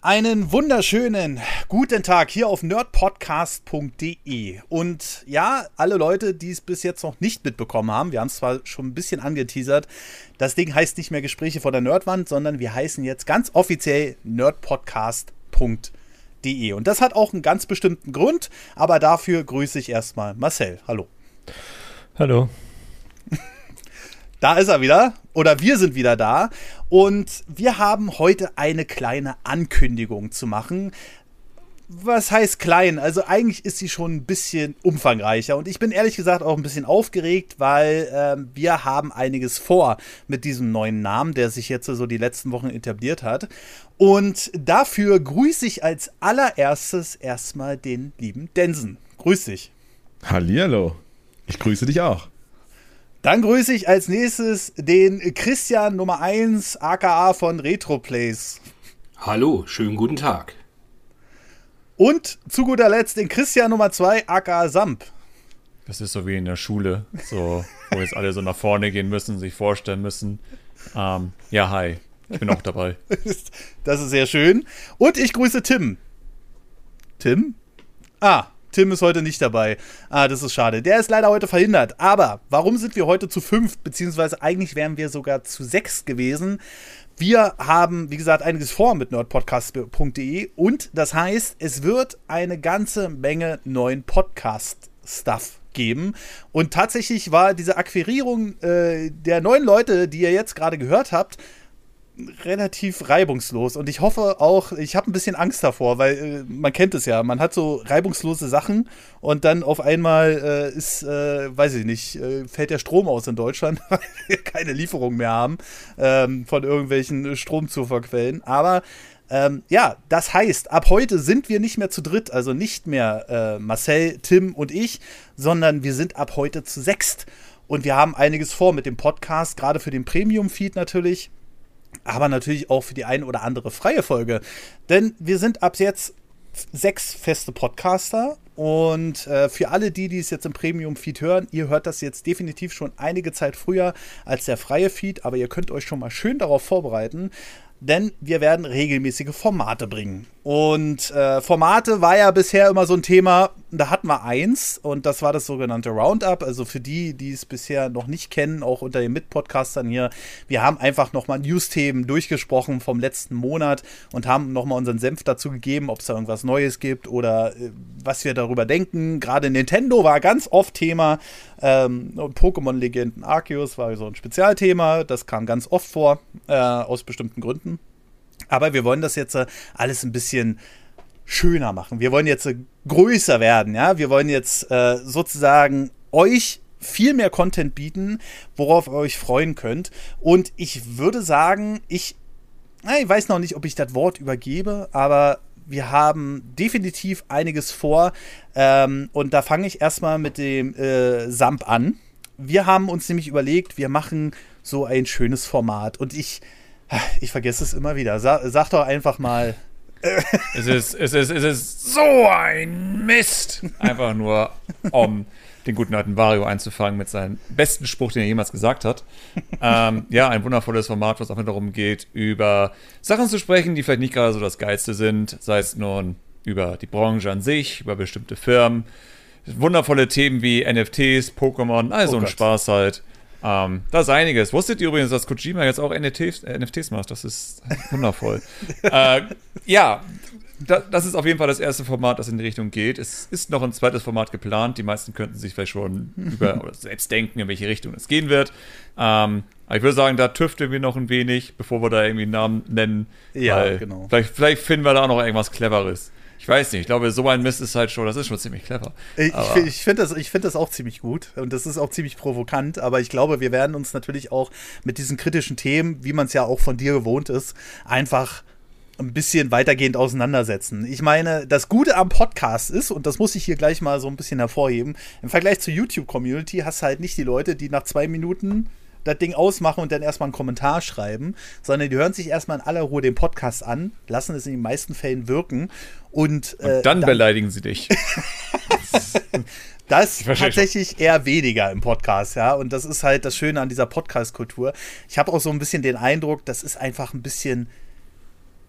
Einen wunderschönen guten Tag hier auf nerdpodcast.de. Und ja, alle Leute, die es bis jetzt noch nicht mitbekommen haben, wir haben es zwar schon ein bisschen angeteasert, das Ding heißt nicht mehr Gespräche vor der Nerdwand, sondern wir heißen jetzt ganz offiziell nerdpodcast.de. Und das hat auch einen ganz bestimmten Grund, aber dafür grüße ich erstmal Marcel. Hallo. Hallo. Da ist er wieder. Oder wir sind wieder da. Und wir haben heute eine kleine Ankündigung zu machen. Was heißt klein? Also eigentlich ist sie schon ein bisschen umfangreicher. Und ich bin ehrlich gesagt auch ein bisschen aufgeregt, weil äh, wir haben einiges vor mit diesem neuen Namen, der sich jetzt so die letzten Wochen etabliert hat. Und dafür grüße ich als allererstes erstmal den lieben Densen. Grüß dich. Hallihallo. Ich grüße dich auch. Dann grüße ich als nächstes den Christian Nummer 1, aka von Retroplays. Hallo, schönen guten Tag. Und zu guter Letzt den Christian Nummer 2, aka Samp. Das ist so wie in der Schule, so, wo jetzt alle so nach vorne gehen müssen, sich vorstellen müssen. Ähm, ja, hi, ich bin auch dabei. das ist sehr schön. Und ich grüße Tim. Tim? Ah, Tim ist heute nicht dabei. Ah, das ist schade. Der ist leider heute verhindert. Aber warum sind wir heute zu fünf? Beziehungsweise eigentlich wären wir sogar zu sechs gewesen. Wir haben, wie gesagt, einiges vor mit nerdpodcast.de und das heißt, es wird eine ganze Menge neuen Podcast-Stuff geben. Und tatsächlich war diese Akquirierung äh, der neuen Leute, die ihr jetzt gerade gehört habt, relativ reibungslos und ich hoffe auch, ich habe ein bisschen Angst davor, weil äh, man kennt es ja, man hat so reibungslose Sachen und dann auf einmal äh, ist, äh, weiß ich nicht, äh, fällt der Strom aus in Deutschland, weil wir keine Lieferung mehr haben ähm, von irgendwelchen Stromzufuhrquellen. Aber ähm, ja, das heißt, ab heute sind wir nicht mehr zu dritt, also nicht mehr äh, Marcel, Tim und ich, sondern wir sind ab heute zu sechst. Und wir haben einiges vor mit dem Podcast, gerade für den Premium-Feed natürlich aber natürlich auch für die ein oder andere freie Folge. Denn wir sind ab jetzt sechs feste Podcaster und äh, für alle die, die es jetzt im Premium-Feed hören, ihr hört das jetzt definitiv schon einige Zeit früher als der freie Feed, aber ihr könnt euch schon mal schön darauf vorbereiten, denn wir werden regelmäßige Formate bringen. Und äh, Formate war ja bisher immer so ein Thema, da hatten wir eins und das war das sogenannte Roundup. Also für die, die es bisher noch nicht kennen, auch unter den Mitpodcastern hier, wir haben einfach nochmal News-Themen durchgesprochen vom letzten Monat und haben nochmal unseren Senf dazu gegeben, ob es da irgendwas Neues gibt oder äh, was wir darüber denken. Gerade Nintendo war ganz oft Thema. Ähm, Pokémon-Legenden Arceus war so ein Spezialthema, das kam ganz oft vor, äh, aus bestimmten Gründen. Aber wir wollen das jetzt äh, alles ein bisschen schöner machen. Wir wollen jetzt äh, größer werden, ja. Wir wollen jetzt äh, sozusagen euch viel mehr Content bieten, worauf ihr euch freuen könnt. Und ich würde sagen, ich, ich weiß noch nicht, ob ich das Wort übergebe, aber wir haben definitiv einiges vor. Ähm, und da fange ich erstmal mit dem Samp an. Wir haben uns nämlich überlegt, wir machen so ein schönes Format. Und ich, ich vergesse es immer wieder. Sa sag doch einfach mal. es, ist, es, ist, es ist so ein Mist. Einfach nur, um den guten alten Vario einzufangen mit seinem besten Spruch, den er jemals gesagt hat. ähm, ja, ein wundervolles Format, was einfach darum geht, über Sachen zu sprechen, die vielleicht nicht gerade so das Geilste sind. Sei es nun über die Branche an sich, über bestimmte Firmen. Wundervolle Themen wie NFTs, Pokémon, also oh ein Spaß halt. Ähm, da ist einiges. Wusstet ihr übrigens, dass Kojima jetzt auch NFTs, äh, NFTs macht? Das ist wundervoll. äh, ja, da, das ist auf jeden Fall das erste Format, das in die Richtung geht. Es ist noch ein zweites Format geplant. Die meisten könnten sich vielleicht schon über oder selbst denken, in welche Richtung es gehen wird. Ähm, aber ich würde sagen, da tüfteln wir noch ein wenig, bevor wir da irgendwie einen Namen nennen. Ja, genau. Vielleicht, vielleicht finden wir da auch noch irgendwas Cleveres. Ich weiß nicht, ich glaube, so ein Mist ist halt schon, das ist schon ziemlich clever. Ich, ich finde das, find das auch ziemlich gut und das ist auch ziemlich provokant, aber ich glaube, wir werden uns natürlich auch mit diesen kritischen Themen, wie man es ja auch von dir gewohnt ist, einfach ein bisschen weitergehend auseinandersetzen. Ich meine, das Gute am Podcast ist, und das muss ich hier gleich mal so ein bisschen hervorheben, im Vergleich zur YouTube-Community hast du halt nicht die Leute, die nach zwei Minuten das Ding ausmachen und dann erstmal einen Kommentar schreiben, sondern die hören sich erstmal in aller Ruhe den Podcast an, lassen es in den meisten Fällen wirken und, und äh, dann, dann, beleidigen sie dich. Das tatsächlich schon. eher weniger im Podcast, ja. Und das ist halt das Schöne an dieser Podcast-Kultur. Ich habe auch so ein bisschen den Eindruck, das ist einfach ein bisschen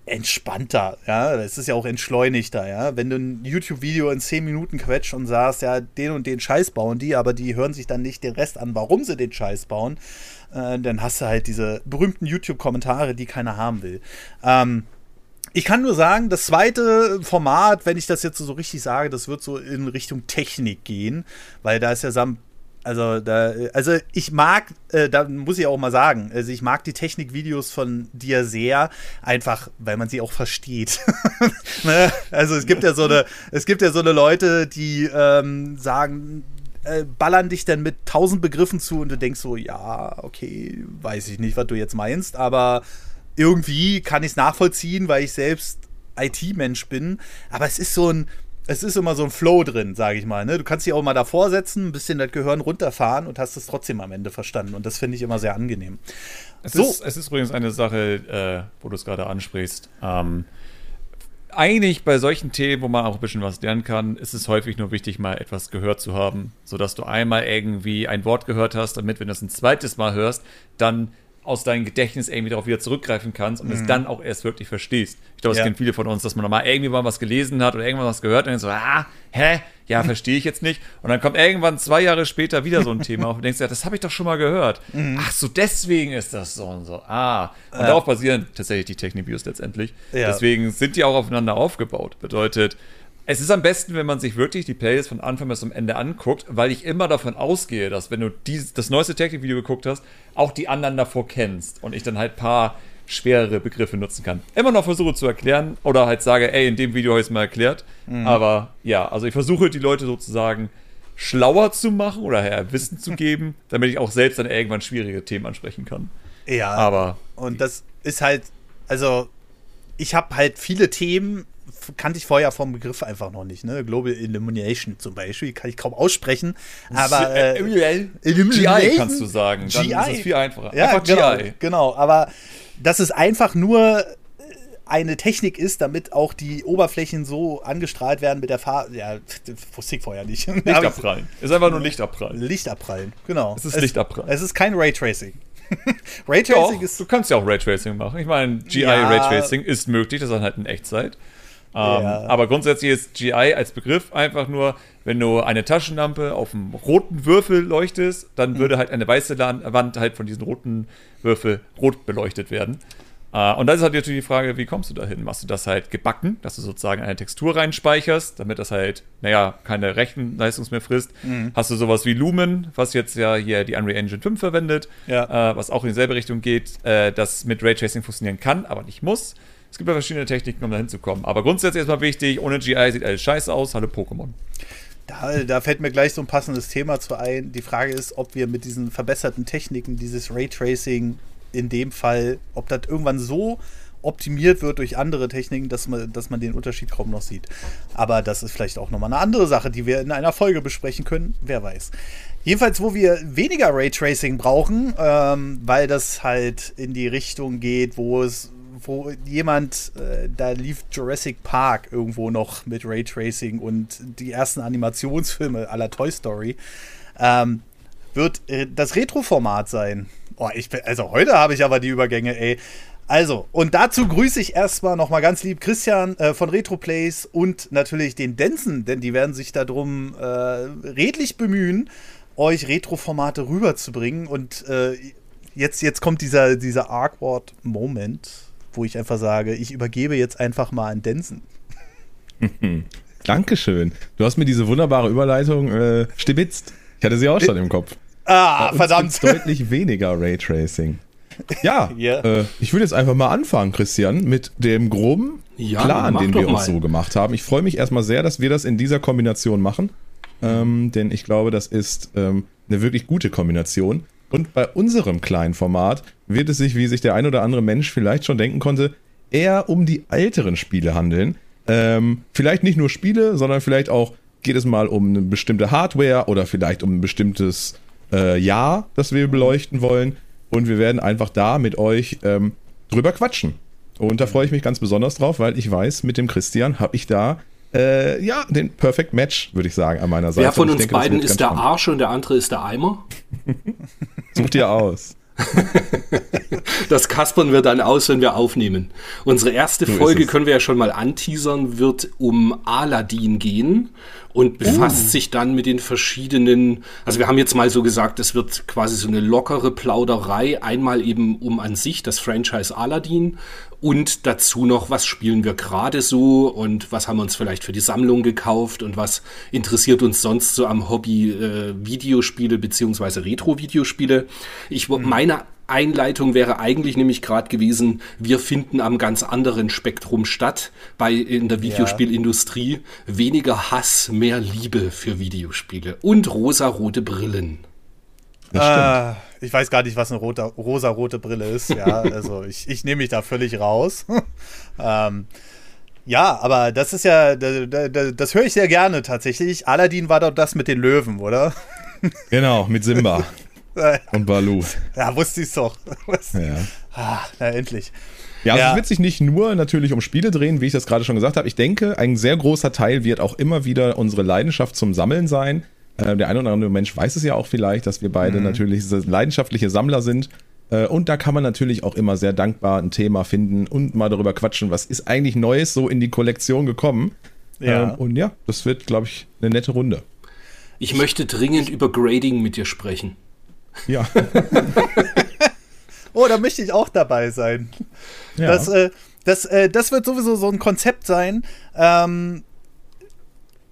entspannter, ja, es ist ja auch entschleunigter, ja. Wenn du ein YouTube-Video in 10 Minuten quetscht und sagst, ja, den und den Scheiß bauen die, aber die hören sich dann nicht den Rest an, warum sie den Scheiß bauen, äh, dann hast du halt diese berühmten YouTube-Kommentare, die keiner haben will. Ähm, ich kann nur sagen, das zweite Format, wenn ich das jetzt so richtig sage, das wird so in Richtung Technik gehen, weil da ist ja Sam also, da, also ich mag, äh, da muss ich auch mal sagen, also ich mag die Technikvideos von dir sehr, einfach, weil man sie auch versteht. ne? Also es gibt ja so eine, es gibt ja so eine Leute, die ähm, sagen, äh, ballern dich dann mit tausend Begriffen zu und du denkst so, ja, okay, weiß ich nicht, was du jetzt meinst, aber irgendwie kann ich es nachvollziehen, weil ich selbst IT-Mensch bin. Aber es ist so ein, es ist immer so ein Flow drin, sage ich mal. Ne? Du kannst dich auch mal davor setzen, ein bisschen das Gehirn runterfahren und hast es trotzdem am Ende verstanden. Und das finde ich immer sehr angenehm. Es, so. ist, es ist übrigens eine Sache, äh, wo du es gerade ansprichst. Ähm, eigentlich bei solchen Themen, wo man auch ein bisschen was lernen kann, ist es häufig nur wichtig, mal etwas gehört zu haben, sodass du einmal irgendwie ein Wort gehört hast, damit, wenn du es ein zweites Mal hörst, dann aus deinem Gedächtnis irgendwie darauf wieder zurückgreifen kannst und mhm. es dann auch erst wirklich verstehst. Ich glaube, das ja. kennen viele von uns, dass man mal irgendwie mal was gelesen hat oder irgendwann was gehört und dann so, ah, hä? Ja, verstehe ich jetzt nicht. Und dann kommt irgendwann zwei Jahre später wieder so ein Thema auf und denkst, ja, das habe ich doch schon mal gehört. Mhm. Ach so, deswegen ist das so und so. Ah. Und ja. darauf basieren tatsächlich die Technik-Views letztendlich. Ja. Deswegen sind die auch aufeinander aufgebaut. Bedeutet, es ist am besten, wenn man sich wirklich die Playlist von Anfang bis zum Ende anguckt, weil ich immer davon ausgehe, dass wenn du dies, das neueste Technik-Video geguckt hast, auch die anderen davor kennst und ich dann halt ein paar schwerere Begriffe nutzen kann. Immer noch versuche zu erklären oder halt sage, ey, in dem Video habe ich es mal erklärt. Mhm. Aber ja, also ich versuche die Leute sozusagen schlauer zu machen oder ja, Wissen zu geben, damit ich auch selbst dann irgendwann schwierige Themen ansprechen kann. Ja, aber und das ist halt, also ich habe halt viele Themen, kannte ich vorher vom Begriff einfach noch nicht. Ne? Global Illumination zum Beispiel, kann ich kaum aussprechen. Aber äh, GI kannst du sagen. Dann GI. ist es viel einfacher. Ja, einfach genau, GI. Genau, aber dass es einfach nur eine Technik ist, damit auch die Oberflächen so angestrahlt werden mit der Farbe. Ja, wusste ich vorher nicht. Lichtabprallen. ist einfach nur Lichtabprallen. Lichtabprallen, genau. Es ist es, Lichtabprallen. Es ist kein Raytracing. Raytracing ist. Du kannst ja auch Raytracing machen. Ich meine, GI ja, Raytracing ist möglich, das ist dann halt in Echtzeit. Ähm, ja. Aber grundsätzlich ist GI als Begriff einfach nur, wenn du eine Taschenlampe auf einem roten Würfel leuchtest, dann würde halt eine weiße Wand halt von diesen roten Würfel rot beleuchtet werden. Uh, und dann ist halt natürlich die Frage, wie kommst du dahin? Machst du das halt gebacken, dass du sozusagen eine Textur reinspeicherst, damit das halt, naja, keine Rechenleistung mehr frisst? Mhm. Hast du sowas wie Lumen, was jetzt ja hier die Unreal Engine 5 verwendet, ja. uh, was auch in dieselbe Richtung geht, uh, das mit Raytracing funktionieren kann, aber nicht muss. Es gibt ja verschiedene Techniken, um da hinzukommen. Aber grundsätzlich erstmal wichtig, ohne GI sieht alles scheiße aus, hallo Pokémon. Da, da, fällt mir gleich so ein passendes Thema zu ein. Die Frage ist, ob wir mit diesen verbesserten Techniken, dieses Raytracing in dem Fall, ob das irgendwann so optimiert wird durch andere Techniken, dass man, dass man den Unterschied kaum noch sieht. Aber das ist vielleicht auch nochmal eine andere Sache, die wir in einer Folge besprechen können. Wer weiß. Jedenfalls, wo wir weniger Raytracing brauchen, ähm, weil das halt in die Richtung geht, wo es wo jemand, äh, da lief Jurassic Park irgendwo noch mit Raytracing und die ersten Animationsfilme aller Toy Story, ähm, wird äh, das Retro-Format sein. Oh, ich bin, also heute habe ich aber die Übergänge, ey. Also, und dazu grüße ich erstmal nochmal ganz lieb Christian äh, von RetroPlays und natürlich den Denzen, denn die werden sich darum äh, redlich bemühen, euch Retro-Formate rüberzubringen. Und äh, jetzt, jetzt kommt dieser, dieser awkward Moment wo ich einfach sage, ich übergebe jetzt einfach mal an Densen. Dankeschön. Du hast mir diese wunderbare Überleitung äh, stibitzt. Ich hatte sie auch schon im Kopf. Ah, verdammt. deutlich weniger Raytracing. Ja, yeah. äh, ich würde jetzt einfach mal anfangen, Christian, mit dem groben ja, Plan, den wir uns so gemacht haben. Ich freue mich erstmal sehr, dass wir das in dieser Kombination machen, ähm, denn ich glaube, das ist ähm, eine wirklich gute Kombination. Und bei unserem kleinen Format wird es sich, wie sich der ein oder andere Mensch vielleicht schon denken konnte, eher um die älteren Spiele handeln. Ähm, vielleicht nicht nur Spiele, sondern vielleicht auch geht es mal um eine bestimmte Hardware oder vielleicht um ein bestimmtes äh, Jahr, das wir beleuchten wollen. Und wir werden einfach da mit euch ähm, drüber quatschen. Und da freue ich mich ganz besonders drauf, weil ich weiß, mit dem Christian habe ich da äh, ja, den Perfect Match, würde ich sagen, an meiner Seite. Wer von uns denke, beiden ist der spannend. Arsch und der andere ist der Eimer? Such dir aus. das kaspern wir dann aus, wenn wir aufnehmen. Unsere erste so Folge können wir ja schon mal anteasern, wird um Aladdin gehen und befasst uh. sich dann mit den verschiedenen, also wir haben jetzt mal so gesagt, es wird quasi so eine lockere Plauderei, einmal eben um an sich das Franchise Aladdin und dazu noch, was spielen wir gerade so und was haben wir uns vielleicht für die Sammlung gekauft und was interessiert uns sonst so am Hobby äh, Videospiele beziehungsweise Retro-Videospiele. Ich mhm. meine Einleitung wäre eigentlich nämlich gerade gewesen, wir finden am ganz anderen Spektrum statt, bei in der Videospielindustrie weniger Hass, mehr Liebe für Videospiele und rosa-rote Brillen. Äh, ich weiß gar nicht, was eine rote, rosa-rote Brille ist. Ja, also ich, ich nehme mich da völlig raus. ähm, ja, aber das ist ja, das, das, das höre ich sehr gerne tatsächlich. Aladdin war doch das mit den Löwen, oder? Genau, mit Simba. Und Balu. Ja, wusste ich doch. ja. Ah, na, endlich. Ja, also ja. es wird sich nicht nur natürlich um Spiele drehen, wie ich das gerade schon gesagt habe. Ich denke, ein sehr großer Teil wird auch immer wieder unsere Leidenschaft zum Sammeln sein. Äh, der eine oder andere Mensch weiß es ja auch vielleicht, dass wir beide mhm. natürlich leidenschaftliche Sammler sind. Äh, und da kann man natürlich auch immer sehr dankbar ein Thema finden und mal darüber quatschen, was ist eigentlich Neues so in die Kollektion gekommen. Ja. Ähm, und ja, das wird, glaube ich, eine nette Runde. Ich möchte dringend über Grading mit dir sprechen. Ja. oh, da möchte ich auch dabei sein. Ja. Das, äh, das, äh, das wird sowieso so ein Konzept sein. Ähm,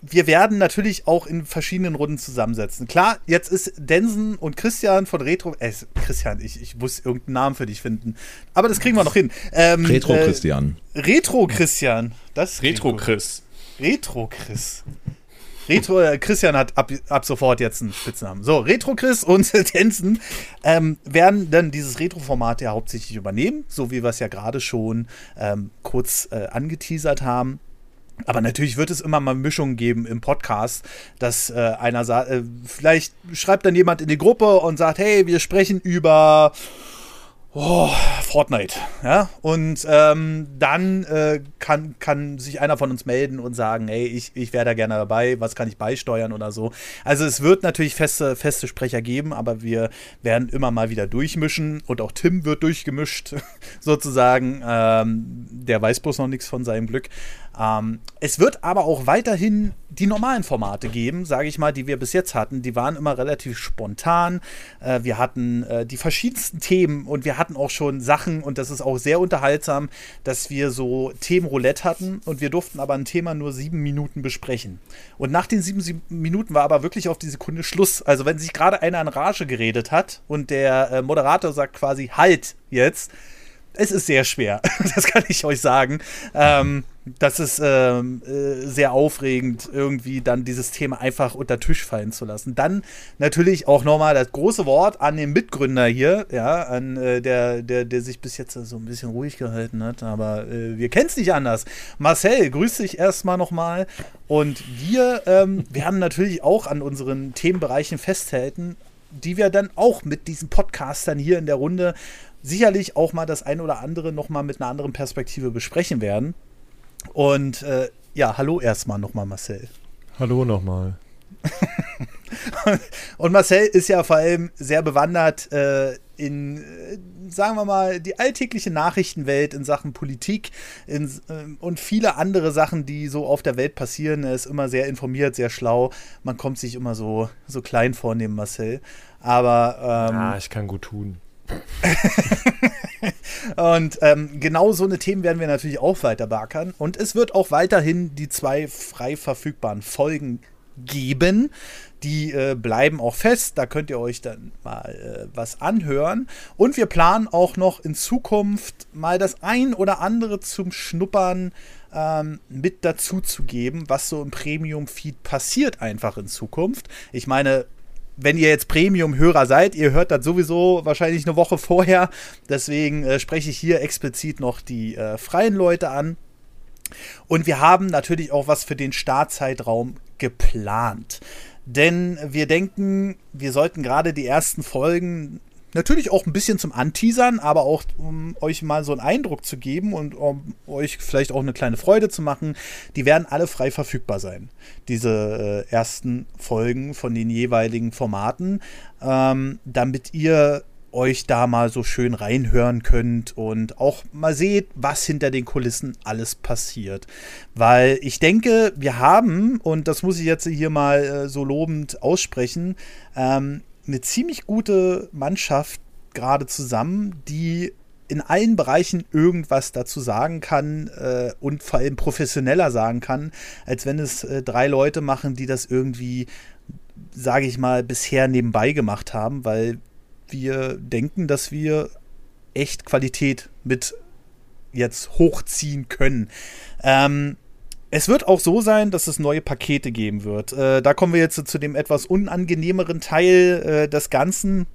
wir werden natürlich auch in verschiedenen Runden zusammensetzen. Klar, jetzt ist Densen und Christian von Retro. Äh, Christian, ich, ich muss irgendeinen Namen für dich finden. Aber das kriegen wir noch hin. Ähm, Retro äh, Christian. Äh, Retro Christian. Das Retro Chris. Retro Chris. Retro, äh, Christian hat ab, ab sofort jetzt einen Spitznamen. So, Retro Chris und Tensen ähm, werden dann dieses Retro-Format ja hauptsächlich übernehmen, so wie wir es ja gerade schon ähm, kurz äh, angeteasert haben. Aber natürlich wird es immer mal Mischungen geben im Podcast, dass äh, einer sagt, äh, vielleicht schreibt dann jemand in die Gruppe und sagt, hey, wir sprechen über oh, Fortnite. Ja? Und ähm, dann äh, kann, kann sich einer von uns melden und sagen, hey, ich, ich wäre da gerne dabei, was kann ich beisteuern oder so. Also es wird natürlich feste, feste Sprecher geben, aber wir werden immer mal wieder durchmischen und auch Tim wird durchgemischt, sozusagen. Ähm, der weiß bloß noch nichts von seinem Glück. Ähm, es wird aber auch weiterhin die normalen Formate geben, sage ich mal, die wir bis jetzt hatten. Die waren immer relativ spontan. Äh, wir hatten äh, die verschiedensten Themen und wir hatten auch schon Sachen, und das ist auch sehr unterhaltsam, dass wir so Themenroulette hatten und wir durften aber ein Thema nur sieben Minuten besprechen. Und nach den sieben, sieben Minuten war aber wirklich auf die Sekunde Schluss. Also wenn sich gerade einer in Rage geredet hat und der äh, Moderator sagt quasi Halt jetzt, es ist sehr schwer. das kann ich euch sagen. Ähm, das ist ähm, äh, sehr aufregend, irgendwie dann dieses Thema einfach unter Tisch fallen zu lassen. Dann natürlich auch nochmal das große Wort an den Mitgründer hier, ja, an äh, der, der, der sich bis jetzt so ein bisschen ruhig gehalten hat, aber äh, wir kennen es nicht anders. Marcel, grüß dich erstmal nochmal. Und wir ähm, werden natürlich auch an unseren Themenbereichen festhalten, die wir dann auch mit diesen Podcastern hier in der Runde sicherlich auch mal das ein oder andere nochmal mit einer anderen Perspektive besprechen werden. Und äh, ja, hallo erstmal nochmal, Marcel. Hallo nochmal. und Marcel ist ja vor allem sehr bewandert äh, in, äh, sagen wir mal, die alltägliche Nachrichtenwelt in Sachen Politik in, äh, und viele andere Sachen, die so auf der Welt passieren. Er ist immer sehr informiert, sehr schlau. Man kommt sich immer so, so klein vornehmen, Marcel. Aber. Ähm, ja, ich kann gut tun. und ähm, genau so eine Themen werden wir natürlich auch weiter beackern. Und es wird auch weiterhin die zwei frei verfügbaren Folgen geben. Die äh, bleiben auch fest. Da könnt ihr euch dann mal äh, was anhören. Und wir planen auch noch in Zukunft mal das ein oder andere zum Schnuppern ähm, mit dazu zu geben, was so im Premium-Feed passiert einfach in Zukunft. Ich meine, wenn ihr jetzt Premium-Hörer seid, ihr hört das sowieso wahrscheinlich eine Woche vorher. Deswegen äh, spreche ich hier explizit noch die äh, freien Leute an. Und wir haben natürlich auch was für den Startzeitraum geplant. Denn wir denken, wir sollten gerade die ersten Folgen Natürlich auch ein bisschen zum Anteasern, aber auch um euch mal so einen Eindruck zu geben und um euch vielleicht auch eine kleine Freude zu machen. Die werden alle frei verfügbar sein. Diese äh, ersten Folgen von den jeweiligen Formaten, ähm, damit ihr euch da mal so schön reinhören könnt und auch mal seht, was hinter den Kulissen alles passiert. Weil ich denke, wir haben, und das muss ich jetzt hier mal äh, so lobend aussprechen, ähm, eine ziemlich gute Mannschaft gerade zusammen, die in allen Bereichen irgendwas dazu sagen kann äh, und vor allem professioneller sagen kann, als wenn es äh, drei Leute machen, die das irgendwie, sage ich mal, bisher nebenbei gemacht haben, weil wir denken, dass wir echt Qualität mit jetzt hochziehen können. Ähm, es wird auch so sein, dass es neue Pakete geben wird. Äh, da kommen wir jetzt zu dem etwas unangenehmeren Teil äh, des Ganzen.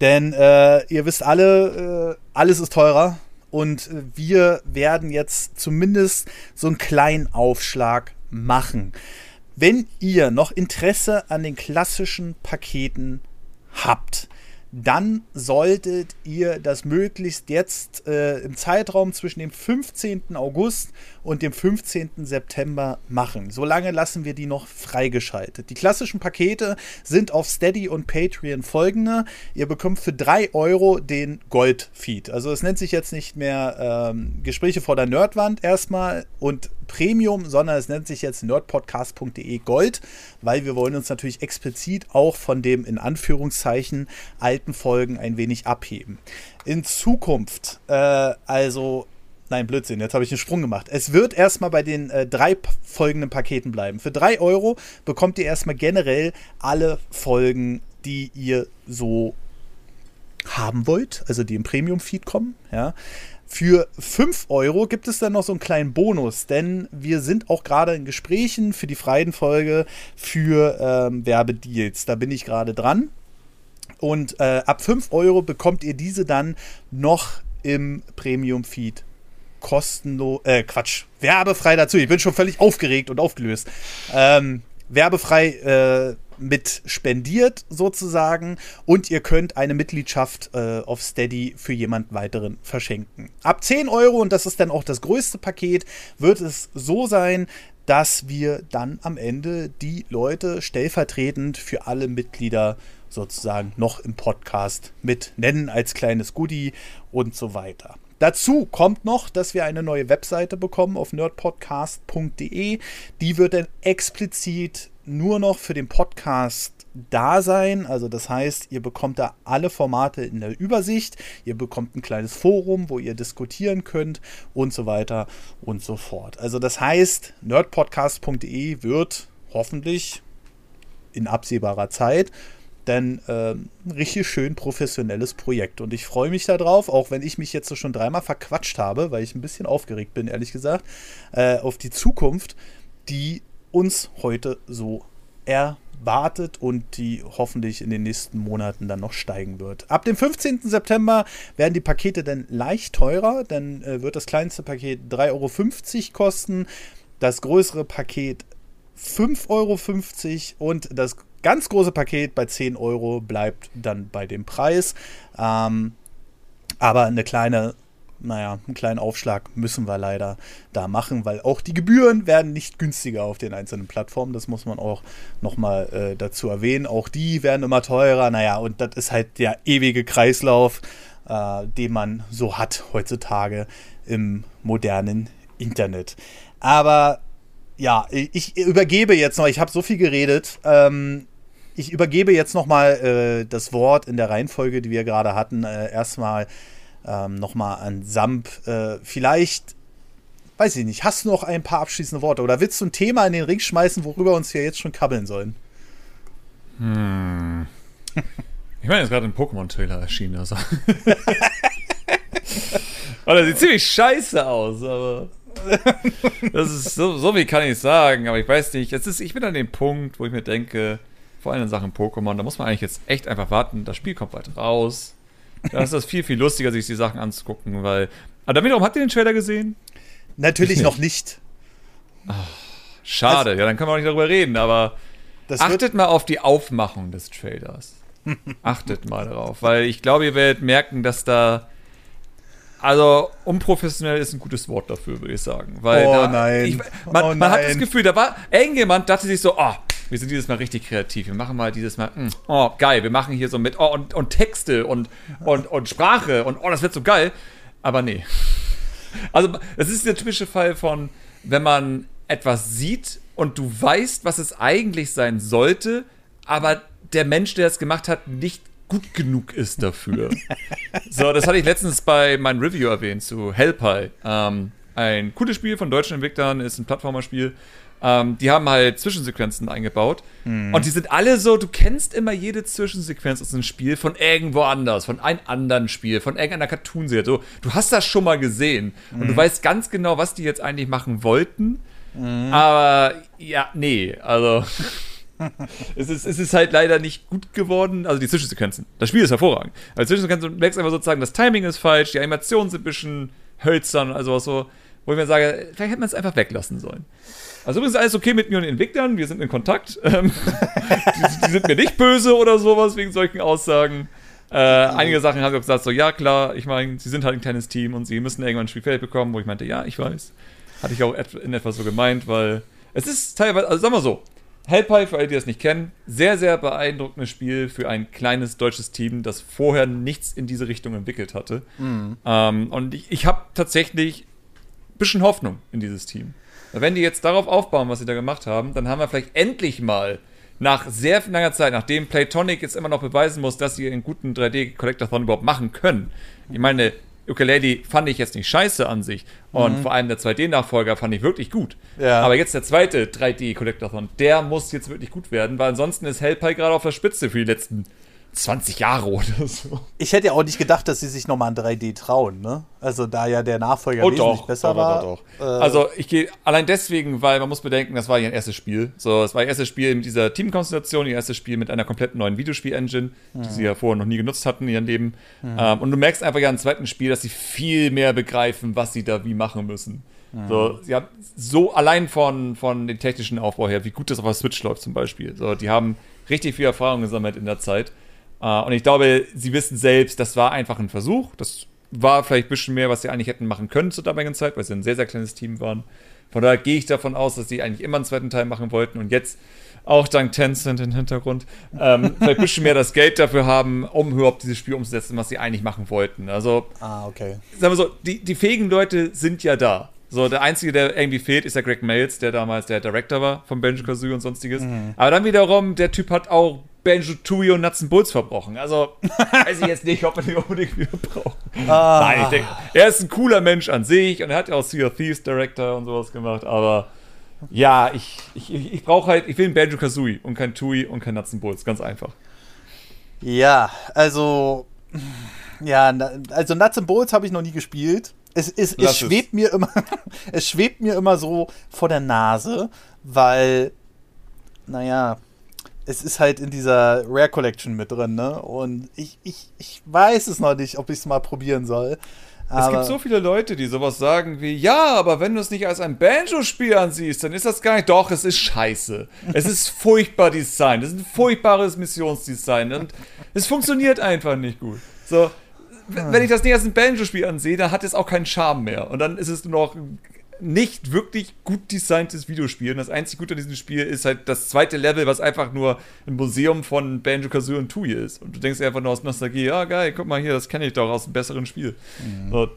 Denn äh, ihr wisst alle, äh, alles ist teurer. Und äh, wir werden jetzt zumindest so einen kleinen Aufschlag machen. Wenn ihr noch Interesse an den klassischen Paketen habt, dann solltet ihr das möglichst jetzt äh, im Zeitraum zwischen dem 15. August und dem 15. September machen. Solange lassen wir die noch freigeschaltet. Die klassischen Pakete sind auf Steady und Patreon folgende. Ihr bekommt für 3 Euro den Gold-Feed. Also es nennt sich jetzt nicht mehr ähm, Gespräche vor der Nerdwand erstmal und Premium, sondern es nennt sich jetzt nerdpodcast.de Gold, weil wir wollen uns natürlich explizit auch von dem in Anführungszeichen alten Folgen ein wenig abheben. In Zukunft, äh, also Nein, Blödsinn, jetzt habe ich einen Sprung gemacht. Es wird erstmal bei den äh, drei folgenden Paketen bleiben. Für drei Euro bekommt ihr erstmal generell alle Folgen, die ihr so haben wollt, also die im Premium-Feed kommen. Ja. Für 5 Euro gibt es dann noch so einen kleinen Bonus, denn wir sind auch gerade in Gesprächen für die freien Folge für ähm, Werbedeals. Da bin ich gerade dran. Und äh, ab 5 Euro bekommt ihr diese dann noch im Premium-Feed kostenlos, äh, Quatsch, werbefrei dazu. Ich bin schon völlig aufgeregt und aufgelöst. Ähm, werbefrei äh, mit spendiert sozusagen und ihr könnt eine Mitgliedschaft äh, auf Steady für jemand weiteren verschenken. Ab 10 Euro, und das ist dann auch das größte Paket, wird es so sein, dass wir dann am Ende die Leute stellvertretend für alle Mitglieder sozusagen noch im Podcast mit nennen als kleines Goodie und so weiter. Dazu kommt noch, dass wir eine neue Webseite bekommen auf nerdpodcast.de. Die wird dann explizit nur noch für den Podcast da sein. Also das heißt, ihr bekommt da alle Formate in der Übersicht. Ihr bekommt ein kleines Forum, wo ihr diskutieren könnt und so weiter und so fort. Also das heißt, nerdpodcast.de wird hoffentlich in absehbarer Zeit denn äh, richtig schön professionelles Projekt. Und ich freue mich darauf, auch wenn ich mich jetzt schon dreimal verquatscht habe, weil ich ein bisschen aufgeregt bin, ehrlich gesagt, äh, auf die Zukunft, die uns heute so erwartet und die hoffentlich in den nächsten Monaten dann noch steigen wird. Ab dem 15. September werden die Pakete dann leicht teurer, dann äh, wird das kleinste Paket 3,50 Euro kosten, das größere Paket 5,50 Euro und das ganz große Paket bei 10 Euro bleibt dann bei dem Preis. Ähm, aber eine kleine naja, einen kleinen Aufschlag müssen wir leider da machen, weil auch die Gebühren werden nicht günstiger auf den einzelnen Plattformen. Das muss man auch nochmal äh, dazu erwähnen. Auch die werden immer teurer. Naja, und das ist halt der ewige Kreislauf, äh, den man so hat heutzutage im modernen Internet. Aber ja, ich übergebe jetzt noch, ich habe so viel geredet. Ähm, ich übergebe jetzt nochmal äh, das Wort in der Reihenfolge, die wir gerade hatten. Äh, erstmal ähm, nochmal an Samp. Äh, vielleicht, weiß ich nicht, hast du noch ein paar abschließende Worte oder willst du ein Thema in den Ring schmeißen, worüber uns hier jetzt schon kabbeln sollen? Hm. Ich meine, jetzt gerade ein Pokémon-Trailer erschienen. Also. oh, das sieht ziemlich scheiße aus, aber. Das ist so, so wie kann ich sagen, aber ich weiß nicht. Es ist, ich bin an dem Punkt, wo ich mir denke, vor allem in Sachen Pokémon, da muss man eigentlich jetzt echt einfach warten. Das Spiel kommt bald raus. Da ist das viel, viel lustiger, sich die Sachen anzugucken, weil. Aber damit habt ihr den Trailer gesehen? Natürlich nicht. noch nicht. Ach, schade, also, ja, dann können wir auch nicht darüber reden, aber achtet mal auf die Aufmachung des Trailers. achtet mal darauf, weil ich glaube, ihr werdet merken, dass da. Also, unprofessionell ist ein gutes Wort dafür, würde ich sagen. Weil oh da, nein. Ich, man, oh man nein. hat das Gefühl, da war irgendjemand, dachte sich so, oh, wir sind dieses Mal richtig kreativ. Wir machen mal dieses Mal, mh, hm, oh, geil, wir machen hier so mit, oh, und, und Texte und, und, und Sprache und oh, das wird so geil. Aber nee. Also, das ist der typische Fall von, wenn man etwas sieht und du weißt, was es eigentlich sein sollte, aber der Mensch, der das gemacht hat, nicht gut genug ist dafür. so, das hatte ich letztens bei meinem Review erwähnt zu Hellpie. Ähm, ein cooles Spiel von deutschen Entwicklern, ist ein Plattformerspiel. Ähm, die haben halt Zwischensequenzen eingebaut. Mhm. Und die sind alle so, du kennst immer jede Zwischensequenz aus einem Spiel von irgendwo anders, von einem anderen Spiel, von irgendeiner Cartoonserie. So, du hast das schon mal gesehen. Mhm. Und du mhm. weißt ganz genau, was die jetzt eigentlich machen wollten. Mhm. Aber ja, nee, also. Es, ist, es ist halt leider nicht gut geworden. Also die Zwischensequenzen. Das Spiel ist hervorragend. Aber die Zwischensequenzen, du einfach sozusagen, das Timing ist falsch, die Animationen sind ein bisschen hölzern, also was so, wo ich mir sage, vielleicht hätte man es einfach weglassen sollen. Also übrigens alles okay mit mir und den Entwicklern, wir sind in Kontakt. Ähm, die, die, sind mir nicht böse oder sowas wegen solchen Aussagen. Äh, einige Sachen haben gesagt, so ja klar, ich meine, sie sind halt ein kleines Team und sie müssen irgendwann ein Spielfeld bekommen, wo ich meinte, ja, ich weiß. Hatte ich auch in etwas so gemeint, weil es ist teilweise, also sagen wir so, Hellpie, für alle, die das nicht kennen, sehr, sehr beeindruckendes Spiel für ein kleines deutsches Team, das vorher nichts in diese Richtung entwickelt hatte. Mhm. Ähm, und ich, ich habe tatsächlich ein bisschen Hoffnung in dieses Team. Wenn die jetzt darauf aufbauen, was sie da gemacht haben, dann haben wir vielleicht endlich mal nach sehr langer Zeit, nachdem Playtonic jetzt immer noch beweisen muss, dass sie einen guten 3D-Collectathon überhaupt machen können. Ich meine, Ukulele fand ich jetzt nicht scheiße an sich. Und mhm. vor allem der 2D-Nachfolger fand ich wirklich gut. Ja. Aber jetzt der zweite 3D-Collectathon, der muss jetzt wirklich gut werden, weil ansonsten ist Hellpie gerade auf der Spitze für die letzten 20 Jahre oder so. Ich hätte ja auch nicht gedacht, dass sie sich nochmal an 3D trauen, ne? Also da ja der Nachfolger oh, wesentlich doch, besser doch, war. Doch, doch. Äh, also ich gehe allein deswegen, weil man muss bedenken, das war ihr erstes Spiel. So, es war ihr erstes Spiel mit dieser Teamkonstellation, ihr erstes Spiel mit einer komplett neuen Videospiel-Engine, mhm. die sie ja vorher noch nie genutzt hatten in ihrem Leben. Mhm. Ähm, und du merkst einfach ja im zweiten Spiel, dass sie viel mehr begreifen, was sie da wie machen müssen. Mhm. So, sie haben so allein von, von dem technischen Aufbau her, wie gut das auf der Switch läuft zum Beispiel. So, die haben richtig viel Erfahrung gesammelt in der Zeit. Uh, und ich glaube, sie wissen selbst, das war einfach ein Versuch. Das war vielleicht ein bisschen mehr, was sie eigentlich hätten machen können zur damaligen Zeit, weil sie ein sehr, sehr kleines Team waren. Von daher gehe ich davon aus, dass sie eigentlich immer einen zweiten Teil machen wollten und jetzt auch dank Tencent im Hintergrund ähm, vielleicht ein bisschen mehr das Geld dafür haben, um überhaupt dieses Spiel umzusetzen, was sie eigentlich machen wollten. Also, ah, okay. Sagen wir so, die, die fähigen Leute sind ja da. So, der Einzige, der irgendwie fehlt, ist der Greg Mails, der damals der Director war von Benjo Kazooie und sonstiges. Mhm. Aber dann wiederum, der Typ hat auch Banjo Tooie und Nuts Bulls verbrochen. Also weiß ich jetzt nicht, ob wir den unbedingt wieder brauchen. Ah. Nein, ich denke, er ist ein cooler Mensch an sich und er hat ja auch Sea of Thieves Director und sowas gemacht, aber ja, ich, ich, ich brauche halt, ich will ein Banjo Kazooie und kein Tui und kein Nuts Bulls, ganz einfach. Ja, also ja, also Nuts Bulls habe ich noch nie gespielt. Es, es, es schwebt es. mir immer, es schwebt mir immer so vor der Nase, weil, naja, es ist halt in dieser Rare Collection mit drin, ne? Und ich, ich, ich weiß es noch nicht, ob ich es mal probieren soll. Es gibt so viele Leute, die sowas sagen wie, ja, aber wenn du es nicht als ein Banjo-Spiel ansiehst, dann ist das gar nicht. Doch, es ist scheiße. es ist furchtbar Design. Es ist ein furchtbares Missionsdesign. Und es funktioniert einfach nicht gut. So, wenn ich das nicht als ein Banjo-Spiel ansehe, dann hat es auch keinen Charme mehr. Und dann ist es nur noch nicht wirklich gut designtes Videospiel. Und das einzige Gute an diesem Spiel ist halt das zweite Level, was einfach nur ein Museum von Banjo Kazooie und Tui ist. Und du denkst einfach nur aus Nostalgie, ja geil, guck mal hier, das kenne ich doch aus einem besseren Spiel. Mhm. So,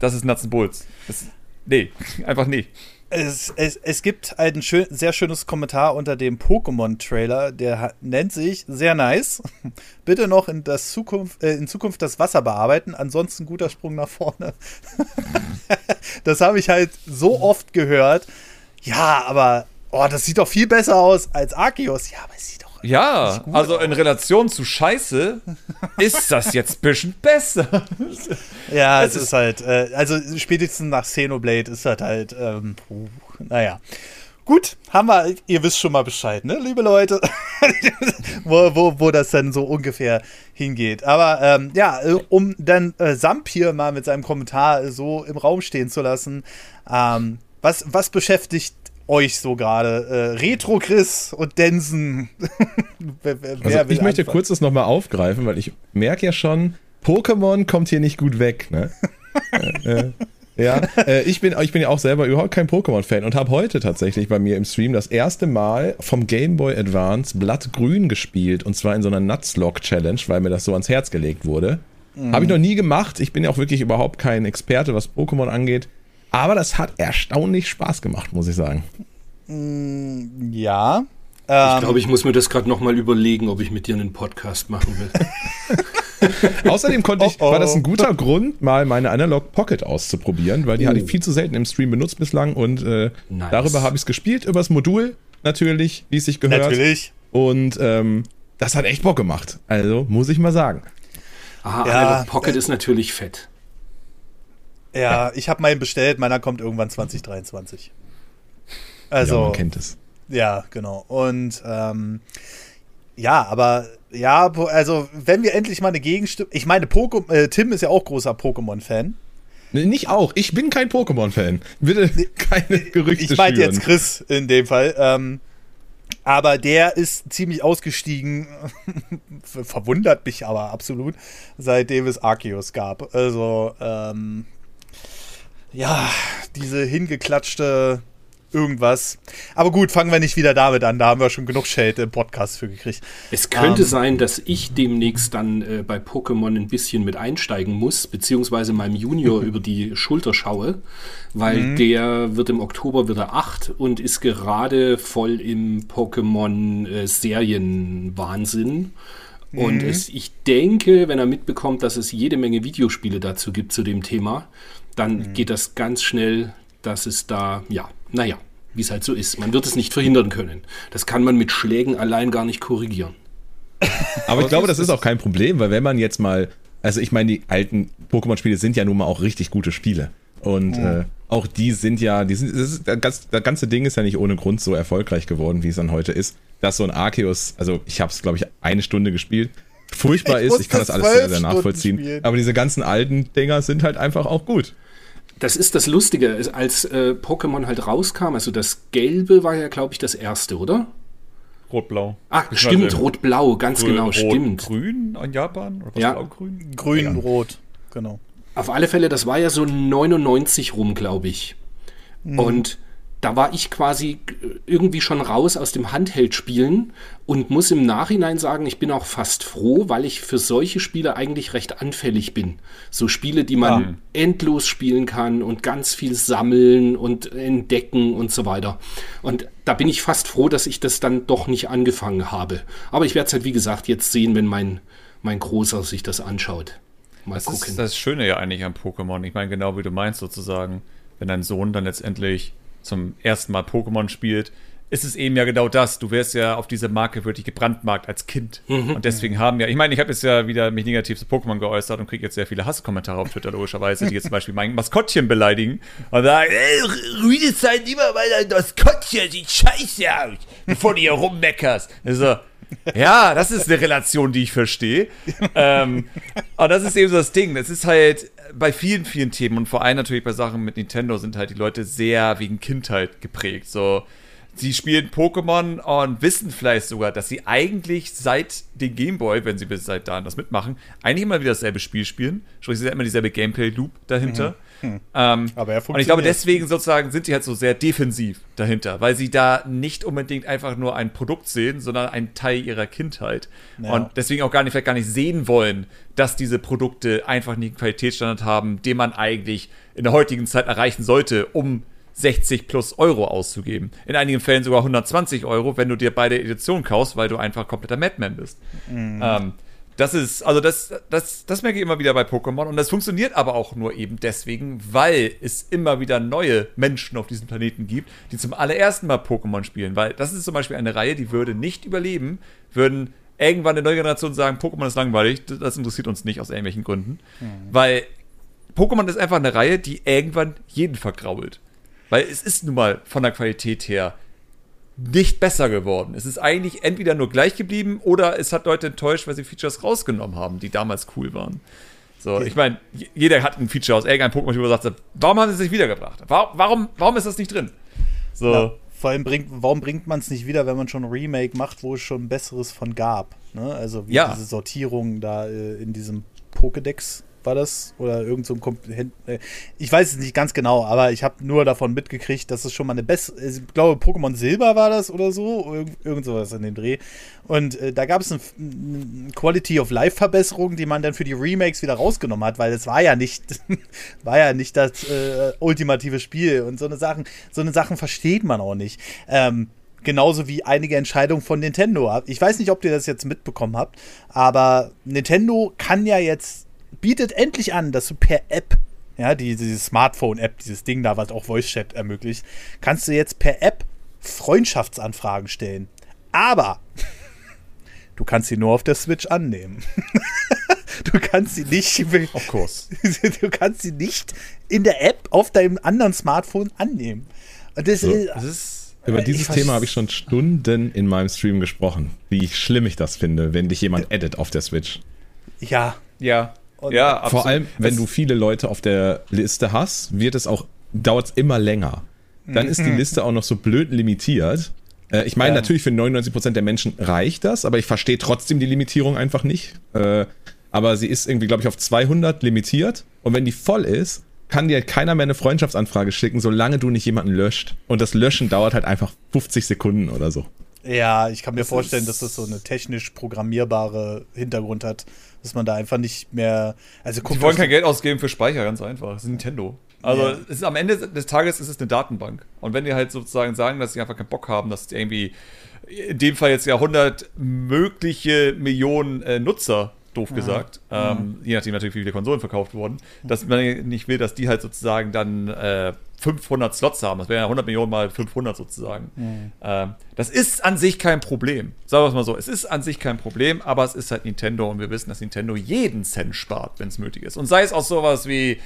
das ist Nuts and Bolts. Das, nee, einfach nee. Es, es, es gibt ein schön, sehr schönes Kommentar unter dem Pokémon-Trailer, der nennt sich sehr nice. Bitte noch in, das Zukunft, äh, in Zukunft das Wasser bearbeiten, ansonsten guter Sprung nach vorne. das habe ich halt so oft gehört. Ja, aber oh, das sieht doch viel besser aus als Arceus. Ja, aber es sieht ja, also in Relation zu Scheiße ist das jetzt ein bisschen besser. ja, es, es ist, halt, äh, also spätestens nach Xenoblade ist das halt, ähm, puh, naja. Gut, haben wir, ihr wisst schon mal Bescheid, ne, liebe Leute, wo, wo, wo das dann so ungefähr hingeht. Aber ähm, ja, äh, um dann äh, Samp hier mal mit seinem Kommentar so im Raum stehen zu lassen, ähm, was, was beschäftigt euch so gerade? Äh, Retro Chris und Densen. wer, wer also ich möchte kurz das nochmal aufgreifen, weil ich merke ja schon, Pokémon kommt hier nicht gut weg. Ne? äh, äh Ja, äh, ich, bin, ich bin ja auch selber überhaupt kein Pokémon-Fan und habe heute tatsächlich bei mir im Stream das erste Mal vom Game Boy Advance Blattgrün gespielt und zwar in so einer Nutzlock-Challenge, weil mir das so ans Herz gelegt wurde. Mhm. Habe ich noch nie gemacht. Ich bin ja auch wirklich überhaupt kein Experte, was Pokémon angeht. Aber das hat erstaunlich Spaß gemacht, muss ich sagen. Mm, ja. ich ähm, glaube, ich muss mir das gerade nochmal überlegen, ob ich mit dir einen Podcast machen will. Außerdem konnte ich, oh oh. war das ein guter Grund, mal meine Analog Pocket auszuprobieren, weil die oh. hatte ich viel zu selten im Stream benutzt bislang und äh, nice. darüber habe ich es gespielt, übers Modul natürlich, wie es sich gehört. Natürlich. Und ähm, das hat echt Bock gemacht. Also, muss ich mal sagen. Aha, ja, Analog Pocket äh, ist natürlich fett. Ja, ich habe meinen bestellt, meiner kommt irgendwann 2023. Also, ja, man kennt es. Ja, genau. Und ähm, ja, aber ja, also wenn wir endlich mal eine Gegenstimme. Ich meine, Pokémon, äh, Tim ist ja auch großer Pokémon-Fan. nicht auch. Ich bin kein Pokémon-Fan. Bitte keine Gerüchte Ich meinte jetzt Chris in dem Fall. Ähm, aber der ist ziemlich ausgestiegen. Verwundert mich aber absolut, seitdem es Arceus gab. Also, ähm, ja, diese hingeklatschte irgendwas. Aber gut, fangen wir nicht wieder damit an. Da haben wir schon genug Shade im Podcast für gekriegt. Es könnte ähm, sein, dass ich demnächst dann äh, bei Pokémon ein bisschen mit einsteigen muss, beziehungsweise meinem Junior über die Schulter schaue, weil mhm. der wird im Oktober wieder acht und ist gerade voll im Pokémon-Serienwahnsinn. Äh, und mhm. es, ich denke, wenn er mitbekommt, dass es jede Menge Videospiele dazu gibt zu dem Thema, dann mhm. geht das ganz schnell, dass es da, ja, naja, wie es halt so ist. Man wird es nicht verhindern können. Das kann man mit Schlägen allein gar nicht korrigieren. Aber ich glaube, das ist auch kein Problem, weil wenn man jetzt mal, also ich meine, die alten Pokémon-Spiele sind ja nun mal auch richtig gute Spiele. Und mhm. äh, auch die sind ja, die sind, das, ist, das, das, ganze Ding ist ja nicht ohne Grund so erfolgreich geworden, wie es dann heute ist. Dass so ein Arceus, also ich habe es, glaube ich, eine Stunde gespielt, furchtbar ich ist. Ich kann das alles sehr, sehr nachvollziehen. Aber diese ganzen alten Dinger sind halt einfach auch gut. Das ist das Lustige, als äh, Pokémon halt rauskam, also das Gelbe war ja, glaube ich, das erste, oder? Rot-Blau. Ah, stimmt, Rot-Blau, ganz Grün, genau, Rot, stimmt. Grün in Japan? Oder was ja. Blau-Grün? Grün-Rot, genau. Auf alle Fälle, das war ja so 99 rum, glaube ich. Mhm. Und da war ich quasi irgendwie schon raus aus dem Handheld-Spielen und muss im Nachhinein sagen, ich bin auch fast froh, weil ich für solche Spiele eigentlich recht anfällig bin. So Spiele, die man ja. endlos spielen kann und ganz viel sammeln und entdecken und so weiter. Und da bin ich fast froh, dass ich das dann doch nicht angefangen habe. Aber ich werde es halt, wie gesagt, jetzt sehen, wenn mein, mein Großer sich das anschaut. Mal das gucken. ist das Schöne ja eigentlich an Pokémon. Ich meine, genau wie du meinst sozusagen, wenn dein Sohn dann letztendlich zum ersten Mal Pokémon spielt, ist es eben ja genau das. Du wirst ja auf diese Marke wirklich gebrandmarkt als Kind. Mhm. Und deswegen haben ja, ich meine, ich habe jetzt ja wieder mich negativ zu Pokémon geäußert und kriege jetzt sehr viele Hasskommentare auf Twitter, logischerweise, die jetzt zum Beispiel mein Maskottchen beleidigen und sagen, ey, rüde Zeit lieber, weil dein Maskottchen sieht scheiße aus, bevor du hier rummeckerst. Also, ja, das ist eine Relation, die ich verstehe. ähm, aber das ist eben so das Ding. Das ist halt bei vielen, vielen Themen und vor allem natürlich bei Sachen mit Nintendo sind halt die Leute sehr wegen Kindheit geprägt. So, sie spielen Pokémon und wissen vielleicht sogar, dass sie eigentlich seit dem Gameboy, wenn sie bis seit da das mitmachen, eigentlich immer wieder dasselbe Spiel spielen. Sprich, sie haben immer dieselbe Gameplay-Loop dahinter. Mhm. Hm. Ähm, Aber er und ich glaube, deswegen sozusagen sind sie halt so sehr defensiv dahinter, weil sie da nicht unbedingt einfach nur ein Produkt sehen, sondern ein Teil ihrer Kindheit. Ja. Und deswegen auch gar nicht, vielleicht gar nicht sehen wollen, dass diese Produkte einfach nicht einen Qualitätsstandard haben, den man eigentlich in der heutigen Zeit erreichen sollte, um 60 plus Euro auszugeben. In einigen Fällen sogar 120 Euro, wenn du dir beide Editionen kaufst, weil du einfach kompletter Madman bist. Mhm. Ähm, das ist, also das, das, das merke ich immer wieder bei Pokémon und das funktioniert aber auch nur eben deswegen, weil es immer wieder neue Menschen auf diesem Planeten gibt, die zum allerersten Mal Pokémon spielen, weil das ist zum Beispiel eine Reihe, die würde nicht überleben, würden irgendwann eine neue Generation sagen, Pokémon ist langweilig, das interessiert uns nicht aus irgendwelchen Gründen, mhm. weil Pokémon ist einfach eine Reihe, die irgendwann jeden vergrault. Weil es ist nun mal von der Qualität her nicht besser geworden. Es ist eigentlich entweder nur gleich geblieben oder es hat Leute enttäuscht, weil sie Features rausgenommen haben, die damals cool waren. So, ich meine, jeder hat ein Feature aus irgendeinem Pokémon, wo er sagt, warum haben sie es nicht wiedergebracht? Warum, warum ist das nicht drin? So. Ja, vor allem bringt, warum bringt man es nicht wieder, wenn man schon ein Remake macht, wo es schon ein besseres von gab? Ne? Also wie ja. diese Sortierung da äh, in diesem Pokédex war das? Oder irgend so ein. Äh, ich weiß es nicht ganz genau, aber ich habe nur davon mitgekriegt, dass es schon mal eine bessere. Ich glaube, Pokémon Silber war das oder so. Irgend, irgend sowas in dem Dreh. Und äh, da gab es eine, eine, Quality of Life Verbesserung, die man dann für die Remakes wieder rausgenommen hat, weil es war ja nicht, war ja nicht das äh, ultimative Spiel. Und so eine Sachen, so eine Sachen versteht man auch nicht. Ähm, Genauso wie einige Entscheidungen von Nintendo. Ich weiß nicht, ob ihr das jetzt mitbekommen habt, aber Nintendo kann ja jetzt, bietet endlich an, dass du per App, ja, die, diese Smartphone-App, dieses Ding da, was auch Voice-Chat ermöglicht, kannst du jetzt per App Freundschaftsanfragen stellen. Aber du kannst sie nur auf der Switch annehmen. du kannst sie nicht. Of course. Du kannst sie nicht in der App auf deinem anderen Smartphone annehmen. Und das, so. ist, das ist über dieses Thema habe ich schon Stunden in meinem Stream gesprochen, wie schlimm ich das finde, wenn dich jemand edit auf der Switch. Ja. Ja. Und ja, absolut. Vor allem, wenn du viele Leute auf der Liste hast, wird es auch, dauert es immer länger. Dann ist die mhm. Liste auch noch so blöd limitiert. Äh, ich meine, ja. natürlich für 99% der Menschen reicht das, aber ich verstehe trotzdem die Limitierung einfach nicht. Äh, aber sie ist irgendwie, glaube ich, auf 200 limitiert. Und wenn die voll ist, kann dir keiner mehr eine Freundschaftsanfrage schicken, solange du nicht jemanden löscht. Und das Löschen dauert halt einfach 50 Sekunden oder so. Ja, ich kann mir das vorstellen, dass das so eine technisch programmierbare Hintergrund hat, dass man da einfach nicht mehr. Also guck, Sie wollen kein Geld ausgeben für Speicher, ganz einfach. Das ist Nintendo. Also ja. ist, am Ende des Tages ist es eine Datenbank. Und wenn die halt sozusagen sagen, dass sie einfach keinen Bock haben, dass irgendwie in dem Fall jetzt ja 100 mögliche Millionen äh, Nutzer doof gesagt, ja. ähm, je nachdem natürlich, wie viele Konsolen verkauft wurden, dass man nicht will, dass die halt sozusagen dann äh, 500 Slots haben. Das wären ja 100 Millionen mal 500 sozusagen. Mhm. Ähm, das ist an sich kein Problem. Sagen wir es mal so. Es ist an sich kein Problem, aber es ist halt Nintendo und wir wissen, dass Nintendo jeden Cent spart, wenn es nötig ist. Und sei es auch sowas wie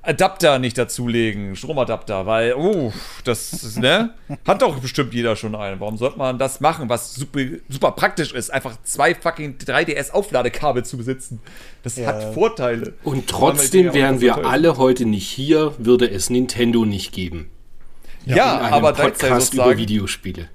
Adapter nicht dazulegen, Stromadapter, weil, uh, das, ne, hat doch bestimmt jeder schon einen. Warum sollte man das machen, was super, super praktisch ist, einfach zwei fucking 3DS-Aufladekabel zu besitzen? Das ja. hat Vorteile. Und trotzdem wären wir alle heute nicht hier, würde es Nintendo nicht geben. Ja, ja aber Podcast über Videospiele.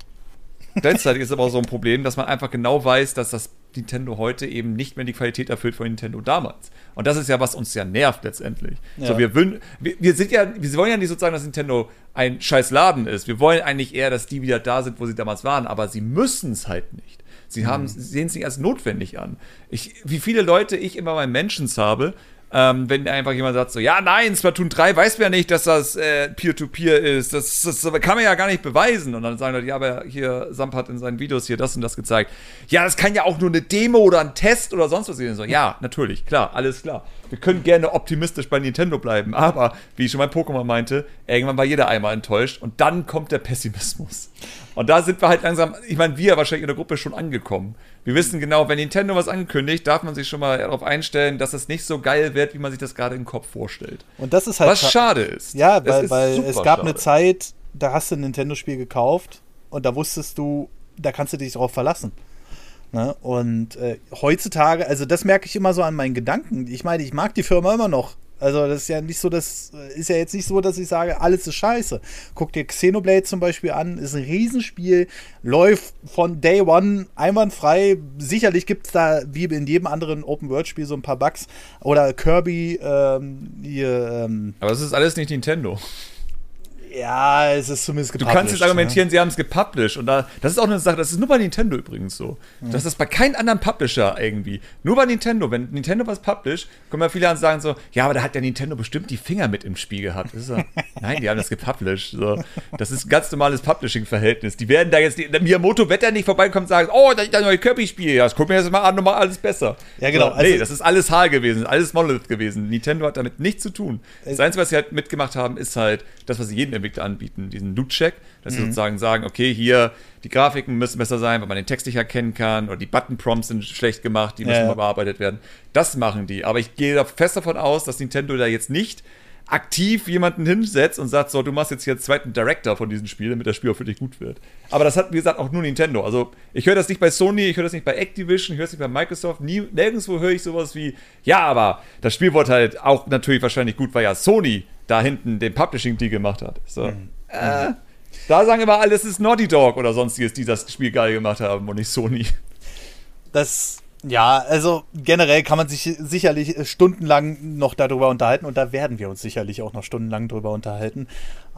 Gleichzeitig ist aber auch so ein Problem, dass man einfach genau weiß, dass das Nintendo heute eben nicht mehr die Qualität erfüllt von Nintendo damals. Und das ist ja, was uns ja nervt letztendlich. Ja. So, wir, wir, wir sind ja, wir wollen ja nicht sozusagen, dass Nintendo ein scheiß Laden ist. Wir wollen eigentlich eher, dass die wieder da sind, wo sie damals waren, aber sie müssen es halt nicht. Sie haben, mhm. sehen es nicht als notwendig an. Ich, wie viele Leute ich immer bei Mentions habe, ähm, wenn einfach jemand sagt so, ja, nein, Splatoon 3 weiß man ja nicht, dass das äh, Peer-to-Peer -Peer ist. Das, das, das, kann man ja gar nicht beweisen. Und dann sagen Leute, ja, aber hier, Samp hat in seinen Videos hier das und das gezeigt. Ja, das kann ja auch nur eine Demo oder ein Test oder sonst was sein. So, ja, natürlich, klar, alles klar. Wir können gerne optimistisch bei Nintendo bleiben, aber, wie ich schon mein Pokémon meinte, irgendwann war jeder einmal enttäuscht und dann kommt der Pessimismus. Und da sind wir halt langsam, ich meine, wir wahrscheinlich in der Gruppe schon angekommen. Wir wissen genau, wenn Nintendo was ankündigt, darf man sich schon mal darauf einstellen, dass es nicht so geil wird, wie man sich das gerade im Kopf vorstellt. Und das ist halt. Was schade ist. Ja, weil, es, weil es gab schade. eine Zeit, da hast du ein Nintendo-Spiel gekauft und da wusstest du, da kannst du dich darauf verlassen. Ne? Und äh, heutzutage, also das merke ich immer so an meinen Gedanken. Ich meine, ich mag die Firma immer noch. Also das ist ja nicht so, das ist ja jetzt nicht so, dass ich sage, alles ist scheiße. Guck dir Xenoblade zum Beispiel an, ist ein Riesenspiel, läuft von Day One einwandfrei. Sicherlich gibt es da, wie in jedem anderen Open-World-Spiel, so ein paar Bugs. Oder Kirby, ähm, hier, ähm Aber es ist alles nicht Nintendo. Ja, es ist zumindest gepublished. Du kannst jetzt argumentieren, ne? sie haben es gepublished. Und da, das ist auch eine Sache, das ist nur bei Nintendo übrigens so. Mhm. Das ist bei keinem anderen Publisher irgendwie. Nur bei Nintendo. Wenn Nintendo was published, kommen ja viele an und sagen so, ja, aber da hat ja Nintendo bestimmt die Finger mit im Spiel gehabt. So, nein, die haben das gepublished. So, das ist ein ganz normales Publishing-Verhältnis. Die werden da jetzt, die, Miyamoto wird da nicht vorbeikommen und sagen, oh, da ist ein neues Kirby-Spiel. Ja, das gucken wir jetzt mal an, nochmal alles besser. Ja, genau. So, nee, also, das ist alles HAL gewesen, alles Monolith gewesen. Nintendo hat damit nichts zu tun. Das Einzige, was sie halt mitgemacht haben, ist halt das, was sie jedem Entwickler anbieten, diesen Loot-Check, dass mhm. sie sozusagen sagen, okay, hier, die Grafiken müssen besser sein, weil man den Text nicht erkennen kann, oder die Button-Prompts sind schlecht gemacht, die müssen ja, mal bearbeitet werden. Das machen die. Aber ich gehe fest davon aus, dass Nintendo da jetzt nicht aktiv jemanden hinsetzt und sagt, so, du machst jetzt hier einen zweiten Director von diesem Spiel, damit das Spiel auch für dich gut wird. Aber das hat, wie gesagt, auch nur Nintendo. Also, ich höre das nicht bei Sony, ich höre das nicht bei Activision, ich höre es nicht bei Microsoft, nie, nirgendwo höre ich sowas wie, ja, aber das Spiel wurde halt auch natürlich wahrscheinlich gut, weil ja Sony da hinten den Publishing-Deal gemacht hat. So. Mhm. Äh, da sagen immer alle, es ist Naughty Dog oder sonstiges, die das Spiel geil gemacht haben und nicht Sony. Das Ja, also generell kann man sich sicherlich stundenlang noch darüber unterhalten und da werden wir uns sicherlich auch noch stundenlang darüber unterhalten,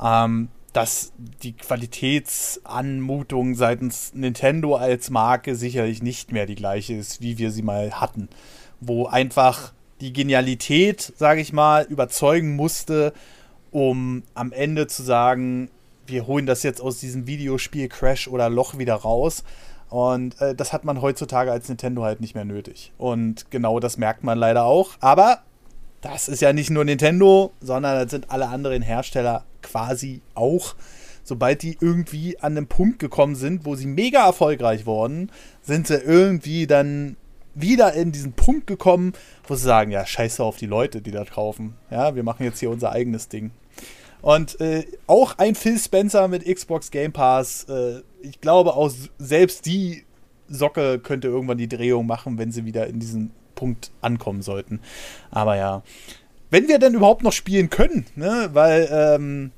ähm, dass die Qualitätsanmutung seitens Nintendo als Marke sicherlich nicht mehr die gleiche ist, wie wir sie mal hatten. Wo einfach die Genialität, sage ich mal, überzeugen musste, um am Ende zu sagen, wir holen das jetzt aus diesem Videospiel Crash oder Loch wieder raus. Und äh, das hat man heutzutage als Nintendo halt nicht mehr nötig. Und genau das merkt man leider auch. Aber das ist ja nicht nur Nintendo, sondern das sind alle anderen Hersteller quasi auch. Sobald die irgendwie an einen Punkt gekommen sind, wo sie mega erfolgreich wurden, sind sie irgendwie dann wieder in diesen Punkt gekommen, wo sie sagen, ja, scheiße auf die Leute, die das kaufen. Ja, wir machen jetzt hier unser eigenes Ding. Und äh, auch ein Phil Spencer mit Xbox Game Pass, äh, ich glaube auch selbst die Socke könnte irgendwann die Drehung machen, wenn sie wieder in diesen Punkt ankommen sollten. Aber ja, wenn wir denn überhaupt noch spielen können, ne? weil ähm,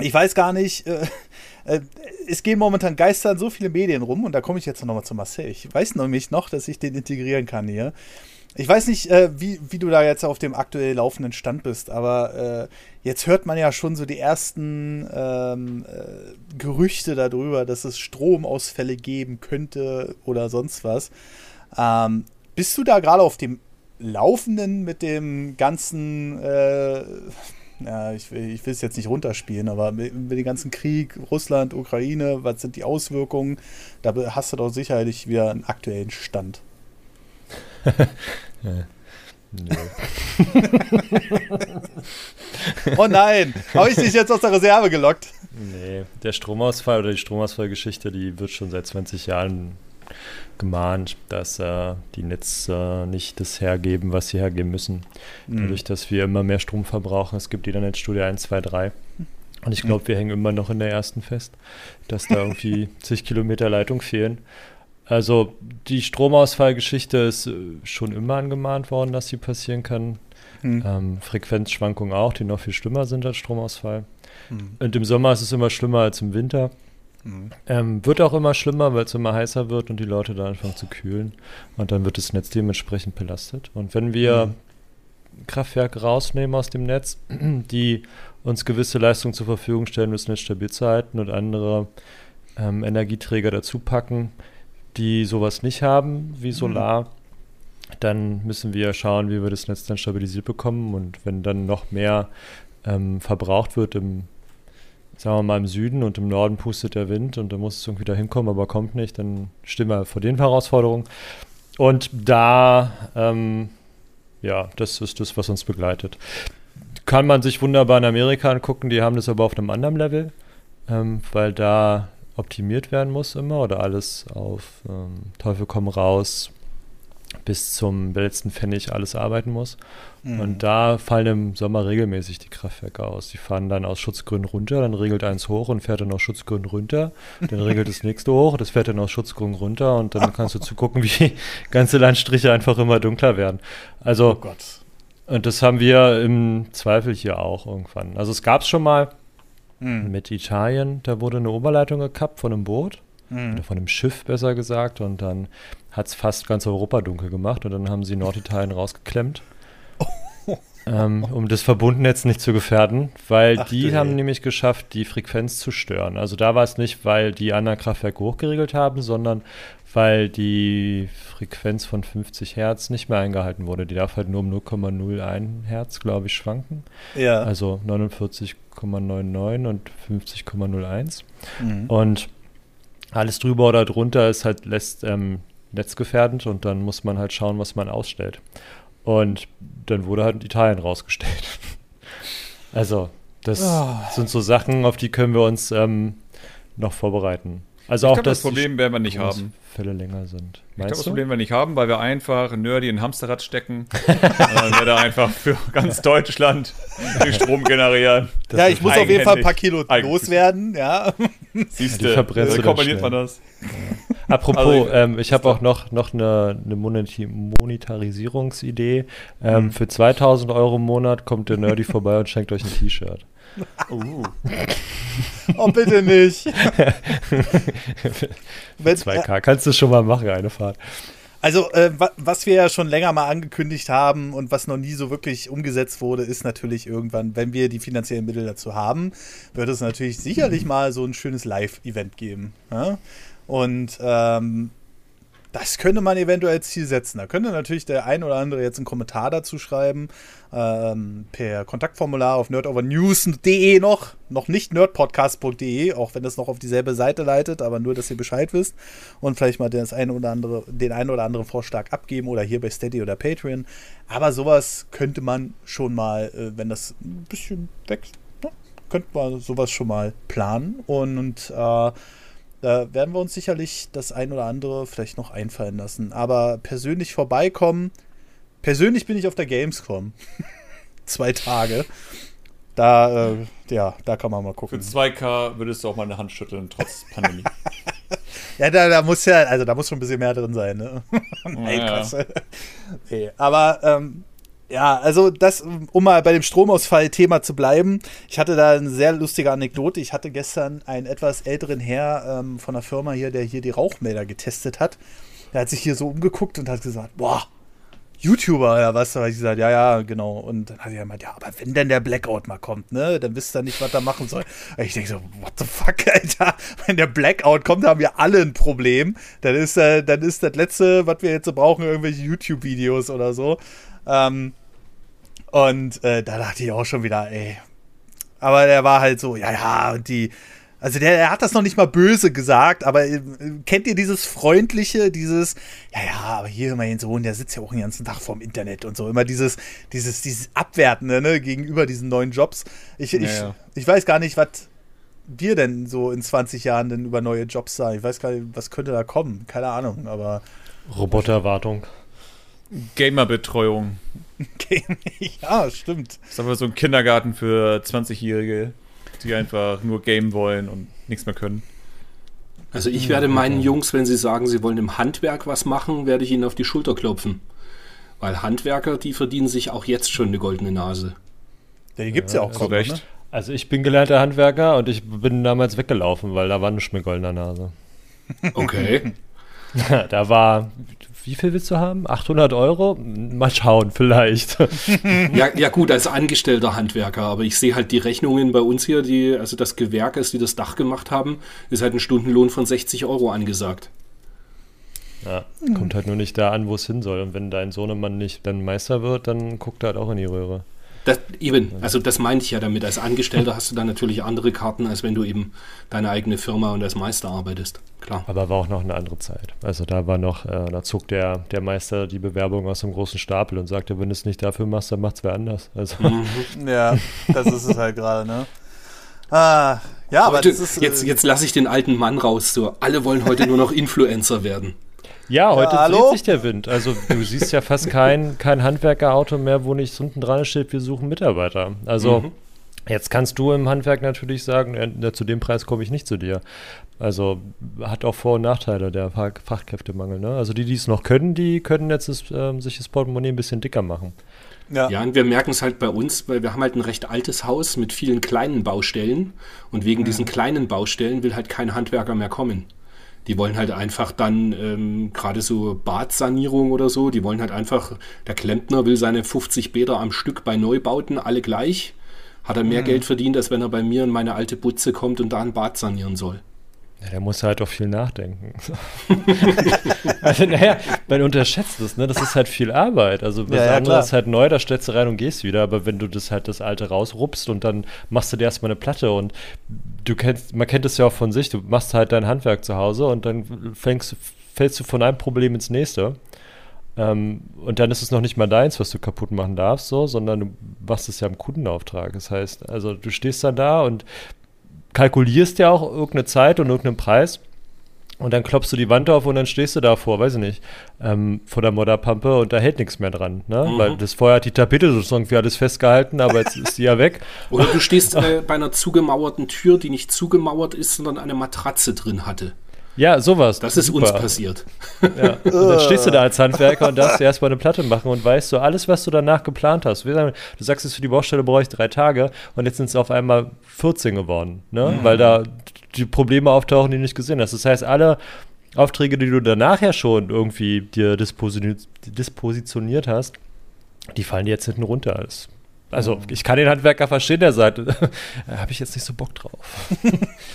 ich weiß gar nicht, äh, äh, es gehen momentan geistern so viele Medien rum und da komme ich jetzt nochmal zu Marcel. Ich weiß nämlich noch, dass ich den integrieren kann hier. Ich weiß nicht, äh, wie, wie du da jetzt auf dem aktuell laufenden Stand bist, aber äh, jetzt hört man ja schon so die ersten ähm, äh, Gerüchte darüber, dass es Stromausfälle geben könnte oder sonst was. Ähm, bist du da gerade auf dem Laufenden mit dem ganzen, äh, ja, ich, ich will es jetzt nicht runterspielen, aber mit, mit, dem ganzen Krieg, Russland, Ukraine, was sind die Auswirkungen? Da hast du doch sicherlich wieder einen aktuellen Stand. ja. oh nein, habe ich dich jetzt aus der Reserve gelockt? Nee, der Stromausfall oder die Stromausfallgeschichte, die wird schon seit 20 Jahren gemahnt, dass äh, die Netze äh, nicht das hergeben, was sie hergeben müssen. Mhm. Dadurch, dass wir immer mehr Strom verbrauchen. Es gibt die Internetstudie 1, 2, 3. Und ich glaube, mhm. wir hängen immer noch in der ersten fest, dass da irgendwie zig Kilometer Leitung fehlen. Also die Stromausfallgeschichte ist äh, schon immer angemahnt worden, dass sie passieren kann. Mhm. Ähm, Frequenzschwankungen auch, die noch viel schlimmer sind als Stromausfall. Mhm. Und im Sommer ist es immer schlimmer als im Winter. Mhm. Ähm, wird auch immer schlimmer, weil es immer heißer wird und die Leute da anfangen zu kühlen. Und dann wird das Netz dementsprechend belastet. Und wenn wir mhm. Kraftwerke rausnehmen aus dem Netz, die uns gewisse Leistungen zur Verfügung stellen, um das Netz stabil zu halten und andere ähm, Energieträger dazu packen, die sowas nicht haben, wie Solar, mhm. dann müssen wir schauen, wie wir das Netz dann stabilisiert bekommen. Und wenn dann noch mehr ähm, verbraucht wird im, sagen wir mal, im Süden und im Norden pustet der Wind und da muss es irgendwie da hinkommen, aber kommt nicht, dann stehen wir vor den Herausforderungen. Und da, ähm, ja, das ist das, was uns begleitet. Kann man sich wunderbar in Amerika angucken, die haben das aber auf einem anderen Level, ähm, weil da optimiert werden muss immer oder alles auf ähm, Teufel komm raus bis zum letzten Pfennig alles arbeiten muss. Mhm. Und da fallen im Sommer regelmäßig die Kraftwerke aus. Die fahren dann aus Schutzgründen runter, dann regelt eins hoch und fährt dann aus Schutzgründen runter. Dann regelt das nächste hoch, das fährt dann aus Schutzgründen runter und dann kannst du zugucken, wie ganze Landstriche einfach immer dunkler werden. Also, oh Gott. Und das haben wir im Zweifel hier auch irgendwann. Also es gab es schon mal, mhm. mit Italien. Da wurde eine Oberleitung gekappt von einem Boot. Mhm. Oder von einem Schiff, besser gesagt. Und dann hat es fast ganz Europa dunkel gemacht. Und dann haben sie Norditalien rausgeklemmt. ähm, um das Verbundnetz nicht zu gefährden, weil Ach, die haben nämlich geschafft, die Frequenz zu stören. Also da war es nicht, weil die anderen Kraftwerke hochgeregelt haben, sondern weil die Frequenz von 50 Hertz nicht mehr eingehalten wurde. Die darf halt nur um 0,01 Hertz, glaube ich, schwanken. Ja. Also 49,99 und 50,01. Mhm. Und alles drüber oder drunter ist halt lässt, ähm, netzgefährdend und dann muss man halt schauen, was man ausstellt. Und dann wurde halt Italien rausgestellt. also, das oh. sind so Sachen, auf die können wir uns ähm, noch vorbereiten. Also ich auch glaub, das Problem werden wir nicht haben. Fälle länger sind. ich glaube, das Problem werden wir nicht haben, weil wir einfach nerdy in Hamsterrad stecken und dann wird er einfach für ganz Deutschland den Strom generieren. Das ja, ich muss auf jeden Fall ein paar Kilo loswerden, ja. Siehst du, wie kombiniert man das? Apropos, also, ähm, ich habe auch noch, noch eine, eine Monetarisierungsidee. Ähm, mhm. Für 2000 Euro im Monat kommt der Nerdy vorbei und schenkt euch ein T-Shirt. Uh. oh, bitte nicht. 2K, kannst du schon mal machen, eine Fahrt. Also, äh, was wir ja schon länger mal angekündigt haben und was noch nie so wirklich umgesetzt wurde, ist natürlich irgendwann, wenn wir die finanziellen Mittel dazu haben, wird es natürlich sicherlich mal so ein schönes Live-Event geben. Ja? Und ähm, das könnte man eventuell als Ziel setzen. Da könnte natürlich der ein oder andere jetzt einen Kommentar dazu schreiben. Ähm, per Kontaktformular auf nerdovernews.de noch. Noch nicht nerdpodcast.de, auch wenn das noch auf dieselbe Seite leitet, aber nur, dass ihr Bescheid wisst. Und vielleicht mal das eine oder andere, den einen oder anderen Vorschlag abgeben oder hier bei Steady oder Patreon. Aber sowas könnte man schon mal, äh, wenn das ein bisschen wächst, ne, könnte man sowas schon mal planen. Und, und äh, da werden wir uns sicherlich das ein oder andere vielleicht noch einfallen lassen. Aber persönlich vorbeikommen. Persönlich bin ich auf der Gamescom. Zwei Tage. Da, äh, ja, da kann man mal gucken. Für 2K würdest du auch mal eine Hand schütteln, trotz Pandemie. ja, da, da, muss ja, also da muss schon ein bisschen mehr drin sein, ne? Nein, ja, ja. nee, aber ähm, ja, also das, um mal bei dem Stromausfall-Thema zu bleiben. Ich hatte da eine sehr lustige Anekdote. Ich hatte gestern einen etwas älteren Herr ähm, von der Firma hier, der hier die Rauchmelder getestet hat. Der hat sich hier so umgeguckt und hat gesagt, boah, YouTuber oder was? Da habe ich gesagt, ja, ja, genau. Und dann hat er gemeint, ja, aber wenn denn der Blackout mal kommt, ne, dann wisst ihr nicht, was er machen soll. Und ich denke so, what the fuck, Alter? Wenn der Blackout kommt, haben wir alle ein Problem. Dann ist, äh, dann ist das letzte, was wir jetzt so brauchen, irgendwelche YouTube-Videos oder so. Ähm, und äh, da dachte ich auch schon wieder, ey. Aber der war halt so, ja, ja, und die. Also der, der hat das noch nicht mal böse gesagt, aber äh, kennt ihr dieses freundliche, dieses, ja, ja, aber hier mein Sohn, der sitzt ja auch den ganzen Tag vorm Internet und so, immer dieses, dieses, dieses Abwertende, ne, gegenüber diesen neuen Jobs. Ich, ja, ich, ja. ich weiß gar nicht, was wir denn so in 20 Jahren denn über neue Jobs sagen. Ich weiß gar nicht, was könnte da kommen, keine Ahnung, aber. Roboterwartung. Gamerbetreuung. ja, stimmt. Das ist aber so ein Kindergarten für 20-Jährige, die einfach nur game wollen und nichts mehr können. Also ich werde meinen Jungs, wenn sie sagen, sie wollen im Handwerk was machen, werde ich ihnen auf die Schulter klopfen. Weil Handwerker, die verdienen sich auch jetzt schon eine goldene Nase. Ja, die gibt es ja, ja, auch kaum, recht. Ne? Also ich bin gelernter Handwerker und ich bin damals weggelaufen, weil da war nicht mehr goldener Nase. Okay. da war, wie viel willst du haben? 800 Euro? Mal schauen, vielleicht. ja, ja, gut, als angestellter Handwerker, aber ich sehe halt die Rechnungen bei uns hier, die, also das Gewerk ist, die das Dach gemacht haben, ist halt ein Stundenlohn von 60 Euro angesagt. Ja, kommt halt nur nicht da an, wo es hin soll. Und wenn dein Sohnemann nicht dann Meister wird, dann guckt er halt auch in die Röhre. Das, eben, also das meinte ich ja damit. Als Angestellter hast du dann natürlich andere Karten, als wenn du eben deine eigene Firma und als Meister arbeitest. Klar. Aber war auch noch eine andere Zeit. Also da war noch, äh, da zog der, der Meister die Bewerbung aus dem großen Stapel und sagte, wenn du es nicht dafür machst, dann macht es wer anders. Also. Mhm. Ja, das ist es halt gerade, ne? Ah, ja, aber heute, ist, jetzt, äh, jetzt lasse ich den alten Mann raus. So, alle wollen heute nur noch Influencer werden. Ja, heute ja, dreht sich der Wind. Also du siehst ja fast kein, kein Handwerkerauto mehr, wo nicht unten dran steht, wir suchen Mitarbeiter. Also mhm. jetzt kannst du im Handwerk natürlich sagen, äh, zu dem Preis komme ich nicht zu dir. Also hat auch Vor- und Nachteile, der Fach Fachkräftemangel. Ne? Also die, die es noch können, die können jetzt das, äh, sich das Portemonnaie ein bisschen dicker machen. Ja. ja, und wir merken es halt bei uns, weil wir haben halt ein recht altes Haus mit vielen kleinen Baustellen und wegen mhm. diesen kleinen Baustellen will halt kein Handwerker mehr kommen. Die wollen halt einfach dann, ähm, gerade so Badsanierung oder so, die wollen halt einfach, der Klempner will seine 50 Bäder am Stück bei Neubauten alle gleich. Hat er mehr mhm. Geld verdient, als wenn er bei mir in meine alte Butze kommt und da ein Bad sanieren soll. Ja, der muss halt auch viel nachdenken. also, naja, man unterschätzt es, ne? Das ist halt viel Arbeit. Also, was ja, anderes ist halt neu, da stellst du rein und gehst wieder. Aber wenn du das halt das alte rausrupst und dann machst du dir erstmal eine Platte und du kennst, man kennt es ja auch von sich, du machst halt dein Handwerk zu Hause und dann fängst, fällst du von einem Problem ins nächste. Ähm, und dann ist es noch nicht mal deins, was du kaputt machen darfst, so, sondern du machst es ja im Kundenauftrag. Das heißt, also du stehst dann da und kalkulierst ja auch irgendeine Zeit und irgendeinen Preis. Und dann klopfst du die Wand auf und dann stehst du da vor, weiß ich nicht, ähm, vor der Modderpampe und da hält nichts mehr dran. Ne? Mhm. Weil das vorher hat die Tapete sozusagen für alles festgehalten, aber jetzt ist die ja weg. Oder du stehst äh, bei einer zugemauerten Tür, die nicht zugemauert ist, sondern eine Matratze drin hatte. Ja, sowas. Das ist super. uns passiert. Ja. Und dann stehst du da als Handwerker und darfst dir erstmal eine Platte machen und weißt so, alles, was du danach geplant hast. Du sagst jetzt für die Baustelle brauche ich drei Tage und jetzt sind es auf einmal 14 geworden, ne? Mhm. weil da die Probleme auftauchen, die du nicht gesehen hast. Das heißt, alle Aufträge, die du danach ja schon irgendwie dir dispositioniert hast, die fallen jetzt hinten runter. Das also ich kann den Handwerker verstehen, der sagt, da habe ich jetzt nicht so Bock drauf.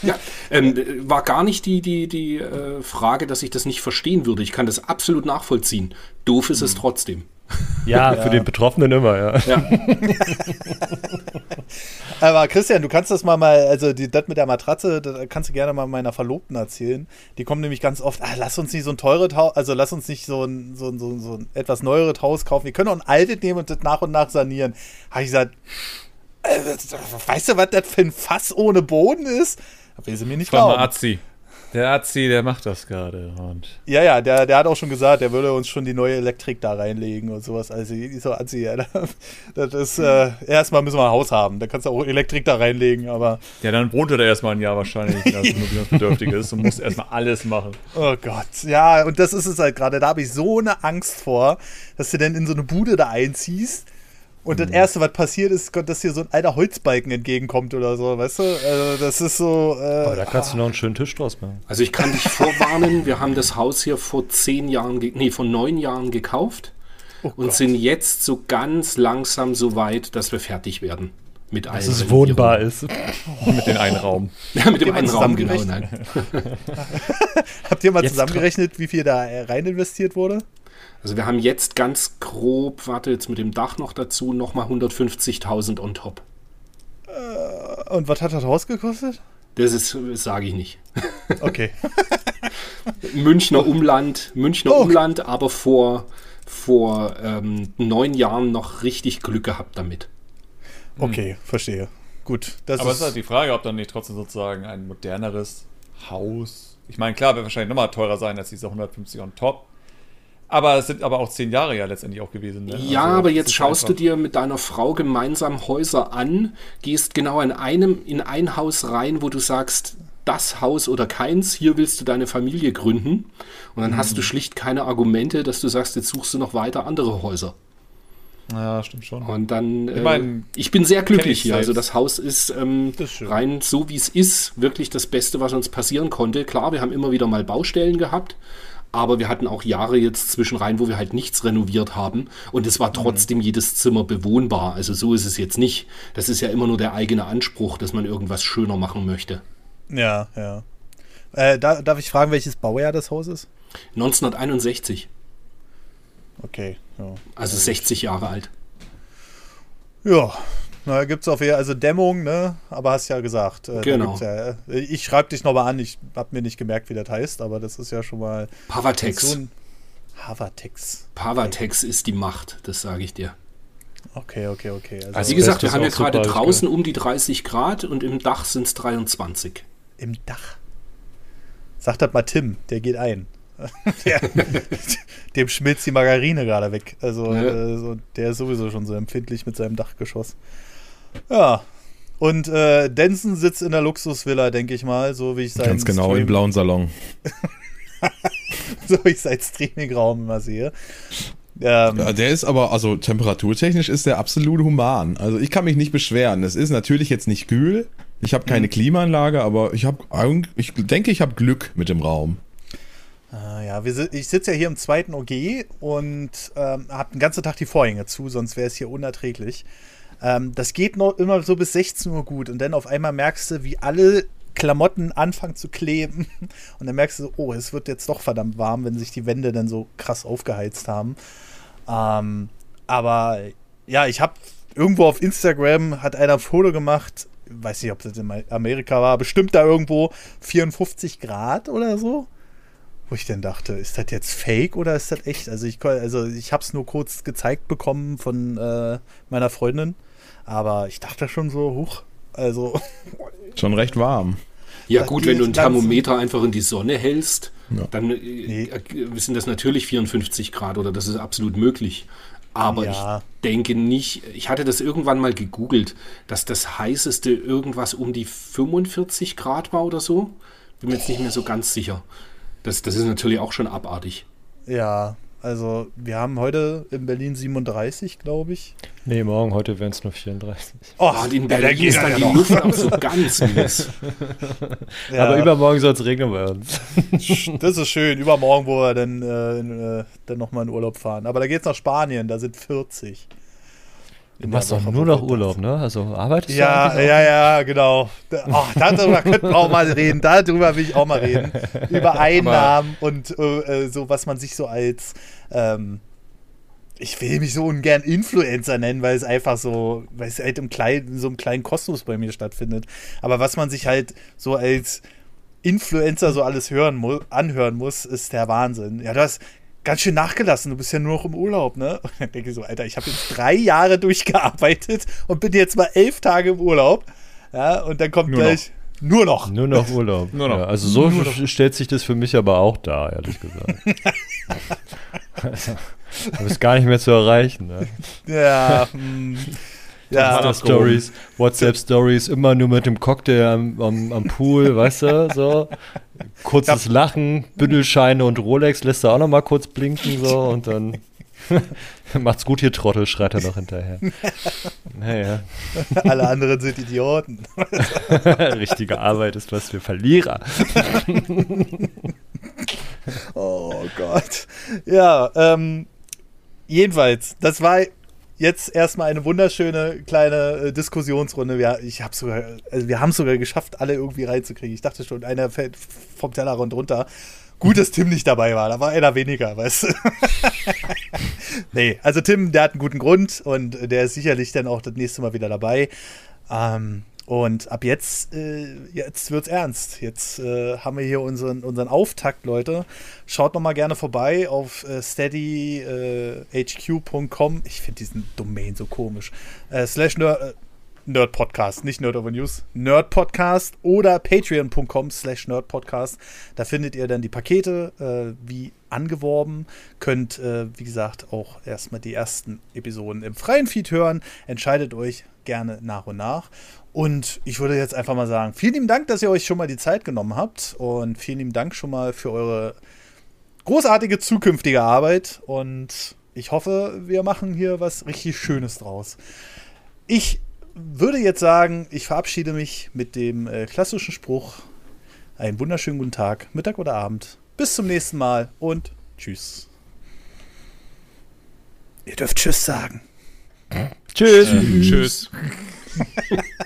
ja, ähm, war gar nicht die, die, die äh, Frage, dass ich das nicht verstehen würde. Ich kann das absolut nachvollziehen. Doof ist mhm. es trotzdem. Ja, ja, für den Betroffenen immer, ja. ja. Aber Christian, du kannst das mal mal, also die, das mit der Matratze, das kannst du gerne mal meiner Verlobten erzählen. Die kommen nämlich ganz oft, ah, lass uns nicht so ein teures Haus, also lass uns nicht so ein, so, ein, so, ein, so ein etwas neueres Haus kaufen. Wir können auch ein altes nehmen und das nach und nach sanieren. Habe ich gesagt, äh, weißt du, was das für ein Fass ohne Boden ist? Will sie mir nicht glauben. Azi. Der Azi, der macht das gerade. Ja, ja, der, der hat auch schon gesagt, der würde uns schon die neue Elektrik da reinlegen und sowas. Also, so Azi, ja, das ist, äh, erstmal müssen wir ein Haus haben. Da kannst du auch Elektrik da reinlegen, aber. Ja, dann wohnt er da erstmal ein Jahr wahrscheinlich, als bedürftig ist und muss erstmal alles machen. Oh Gott, ja, und das ist es halt gerade. Da habe ich so eine Angst vor, dass du dann in so eine Bude da einziehst und das mhm. Erste, was passiert ist, dass hier so ein alter Holzbalken entgegenkommt oder so, weißt du? Also das ist so. Äh, oh, da kannst du noch einen schönen Tisch draus machen. Also ich kann dich vorwarnen, wir haben das Haus hier vor zehn Jahren, nee, vor neun Jahren gekauft oh und sind jetzt so ganz langsam so weit, dass wir fertig werden. Mit dass es wohnbar ist. mit dem einen Raum. Ja, mit dem einen Raum, genau. Nein. Habt ihr mal jetzt zusammengerechnet, wie viel da rein investiert wurde? Also wir haben jetzt ganz grob, warte jetzt mit dem Dach noch dazu, nochmal 150.000 on top. Äh, und was hat das Haus gekostet? Das ist, sage ich nicht. Okay. Münchner Umland, Münchner oh. Umland, aber vor, vor ähm, neun Jahren noch richtig Glück gehabt damit. Okay, hm. verstehe. Gut. aber es ist halt die Frage, ob dann nicht trotzdem sozusagen ein moderneres Haus. Ich meine, klar, wird wahrscheinlich nochmal teurer sein als diese 150 on top. Aber es sind aber auch zehn Jahre ja letztendlich auch gewesen. Ne? Ja, also, aber jetzt schaust du dir mit deiner Frau gemeinsam Häuser an, gehst genau in einem, in ein Haus rein, wo du sagst, das Haus oder keins, hier willst du deine Familie gründen. Und dann mhm. hast du mhm. schlicht keine Argumente, dass du sagst, jetzt suchst du noch weiter andere Häuser. Ja, stimmt schon. Und dann, ich, mein, äh, ich bin sehr glücklich hier. Also das Haus ist, ähm, ist rein so, wie es ist, wirklich das Beste, was uns passieren konnte. Klar, wir haben immer wieder mal Baustellen gehabt, aber wir hatten auch Jahre jetzt zwischen rein, wo wir halt nichts renoviert haben und es war mhm. trotzdem jedes Zimmer bewohnbar. Also so ist es jetzt nicht. Das ist ja immer nur der eigene Anspruch, dass man irgendwas schöner machen möchte. Ja, ja. Äh, da, darf ich fragen, welches Baujahr das Haus ist? 1961. Okay. Ja. Also 60 Jahre alt. Ja, na, gibt es auf jeden Fall, also Dämmung, ne? Aber hast ja gesagt. Äh, genau. Ja, äh, ich schreibe dich nochmal an, ich habe mir nicht gemerkt, wie das heißt, aber das ist ja schon mal. Pavatex. Pavatex okay. ist die Macht, das sage ich dir. Okay, okay, okay. Also, also wie gesagt, wir haben ja gerade draußen um die 30 Grad und im Dach sind es 23. Im Dach? Sagt das mal Tim, der geht ein. der, dem schmilzt die Margarine gerade weg. Also ja. äh, so, der ist sowieso schon so empfindlich mit seinem Dachgeschoss. Ja. Und äh, Denson sitzt in der Luxusvilla, denke ich mal, so wie ich sein Ganz genau, Stream im blauen Salon. so wie ich sein Streamingraum immer sehe. Ähm, ja, der ist aber, also temperaturtechnisch ist der absolut human. Also ich kann mich nicht beschweren. Es ist natürlich jetzt nicht kühl. Ich habe keine mhm. Klimaanlage, aber ich habe, ich denke, ich habe Glück mit dem Raum. Ah, ja, wir, ich sitze ja hier im zweiten OG und ähm, habe den ganzen Tag die Vorhänge zu, sonst wäre es hier unerträglich. Ähm, das geht noch immer so bis 16 Uhr gut und dann auf einmal merkst du, wie alle Klamotten anfangen zu kleben und dann merkst du, oh, es wird jetzt doch verdammt warm, wenn sich die Wände dann so krass aufgeheizt haben. Ähm, aber ja, ich habe irgendwo auf Instagram hat einer ein Foto gemacht, weiß nicht, ob das in Amerika war, bestimmt da irgendwo 54 Grad oder so. Wo ich dann dachte, ist das jetzt fake oder ist das echt? Also ich, also ich habe es nur kurz gezeigt bekommen von äh, meiner Freundin, aber ich dachte schon so, hoch, also schon recht warm. Ja gut, wenn du ein Thermometer einfach in die Sonne hältst, ja. dann äh, nee. sind das natürlich 54 Grad oder das ist absolut möglich. Aber ja. ich denke nicht, ich hatte das irgendwann mal gegoogelt, dass das heißeste irgendwas um die 45 Grad war oder so. Bin mir jetzt nicht mehr so ganz sicher. Das, das ist natürlich auch schon abartig. Ja, Also, wir haben heute in Berlin 37, glaube ich. Nee, morgen, heute wären es nur 34. Oh, in Berlin ja, ist dann die Luft auch so ganz mies. Ja. Aber übermorgen soll es regnen bei uns. Das ist schön. Übermorgen, wo wir dann, äh, äh dann nochmal in Urlaub fahren. Aber da geht es nach Spanien, da sind 40. Du machst doch nur noch Urlaub, ne? Also arbeitest ja, du Ja, ja, genau. Oh, darüber könnten wir auch mal reden. Darüber will ich auch mal reden. Über Einnahmen und äh, so, was man sich so als ähm, ich will mich so ungern Influencer nennen, weil es einfach so, weil es halt im kleinen, so einem kleinen Kosmos bei mir stattfindet. Aber was man sich halt so als Influencer so alles hören mu anhören muss, ist der Wahnsinn. Ja, du hast ganz schön nachgelassen, du bist ja nur noch im Urlaub, ne? Und dann denke ich so, Alter, ich habe jetzt drei Jahre durchgearbeitet und bin jetzt mal elf Tage im Urlaub. Ja, und dann kommt nur gleich. Noch. Nur noch. Nur noch Urlaub. Nur noch. Ja, also so stellt sich das für mich aber auch dar, ehrlich gesagt. also, du bist gar nicht mehr zu erreichen. Ne? Ja. Hm. Ja, Insta-Stories, WhatsApp-Stories, immer nur mit dem Cocktail am, am, am Pool, weißt du, so. Kurzes Lachen, Bündelscheine und Rolex lässt er auch noch mal kurz blinken, so, und dann macht's gut hier, Trottel, schreit er noch hinterher. Naja. Alle anderen sind Idioten. Richtige Arbeit ist was für Verlierer. oh Gott. Ja, ähm, jedenfalls, das war jetzt erstmal eine wunderschöne kleine äh, Diskussionsrunde. Wir, ich hab sogar, also wir haben es sogar geschafft, alle irgendwie reinzukriegen. Ich dachte schon, einer fällt vom Tellerrand runter. Gut, dass Tim nicht dabei war, da war einer weniger, weißt du. nee, also Tim, der hat einen guten Grund und der ist sicherlich dann auch das nächste Mal wieder dabei. Ähm, und ab jetzt, äh, jetzt wird's ernst. Jetzt äh, haben wir hier unseren, unseren Auftakt, Leute. Schaut noch mal gerne vorbei auf äh, steadyhq.com. ich finde diesen Domain so komisch. Äh, slash Nerd, äh, Nerd Podcast, nicht Nerd Over News. Nerd Podcast oder patreon.com slash Nerd Podcast. Da findet ihr dann die Pakete äh, wie angeworben. Könnt, wie gesagt, auch erstmal die ersten Episoden im freien Feed hören. Entscheidet euch gerne nach und nach. Und ich würde jetzt einfach mal sagen, vielen lieben Dank, dass ihr euch schon mal die Zeit genommen habt. Und vielen lieben Dank schon mal für eure großartige zukünftige Arbeit. Und ich hoffe, wir machen hier was richtig Schönes draus. Ich würde jetzt sagen, ich verabschiede mich mit dem äh, klassischen Spruch. Einen wunderschönen guten Tag, Mittag oder Abend. Bis zum nächsten Mal und tschüss. Ihr dürft Tschüss sagen. Tschüss. Äh, tschüss.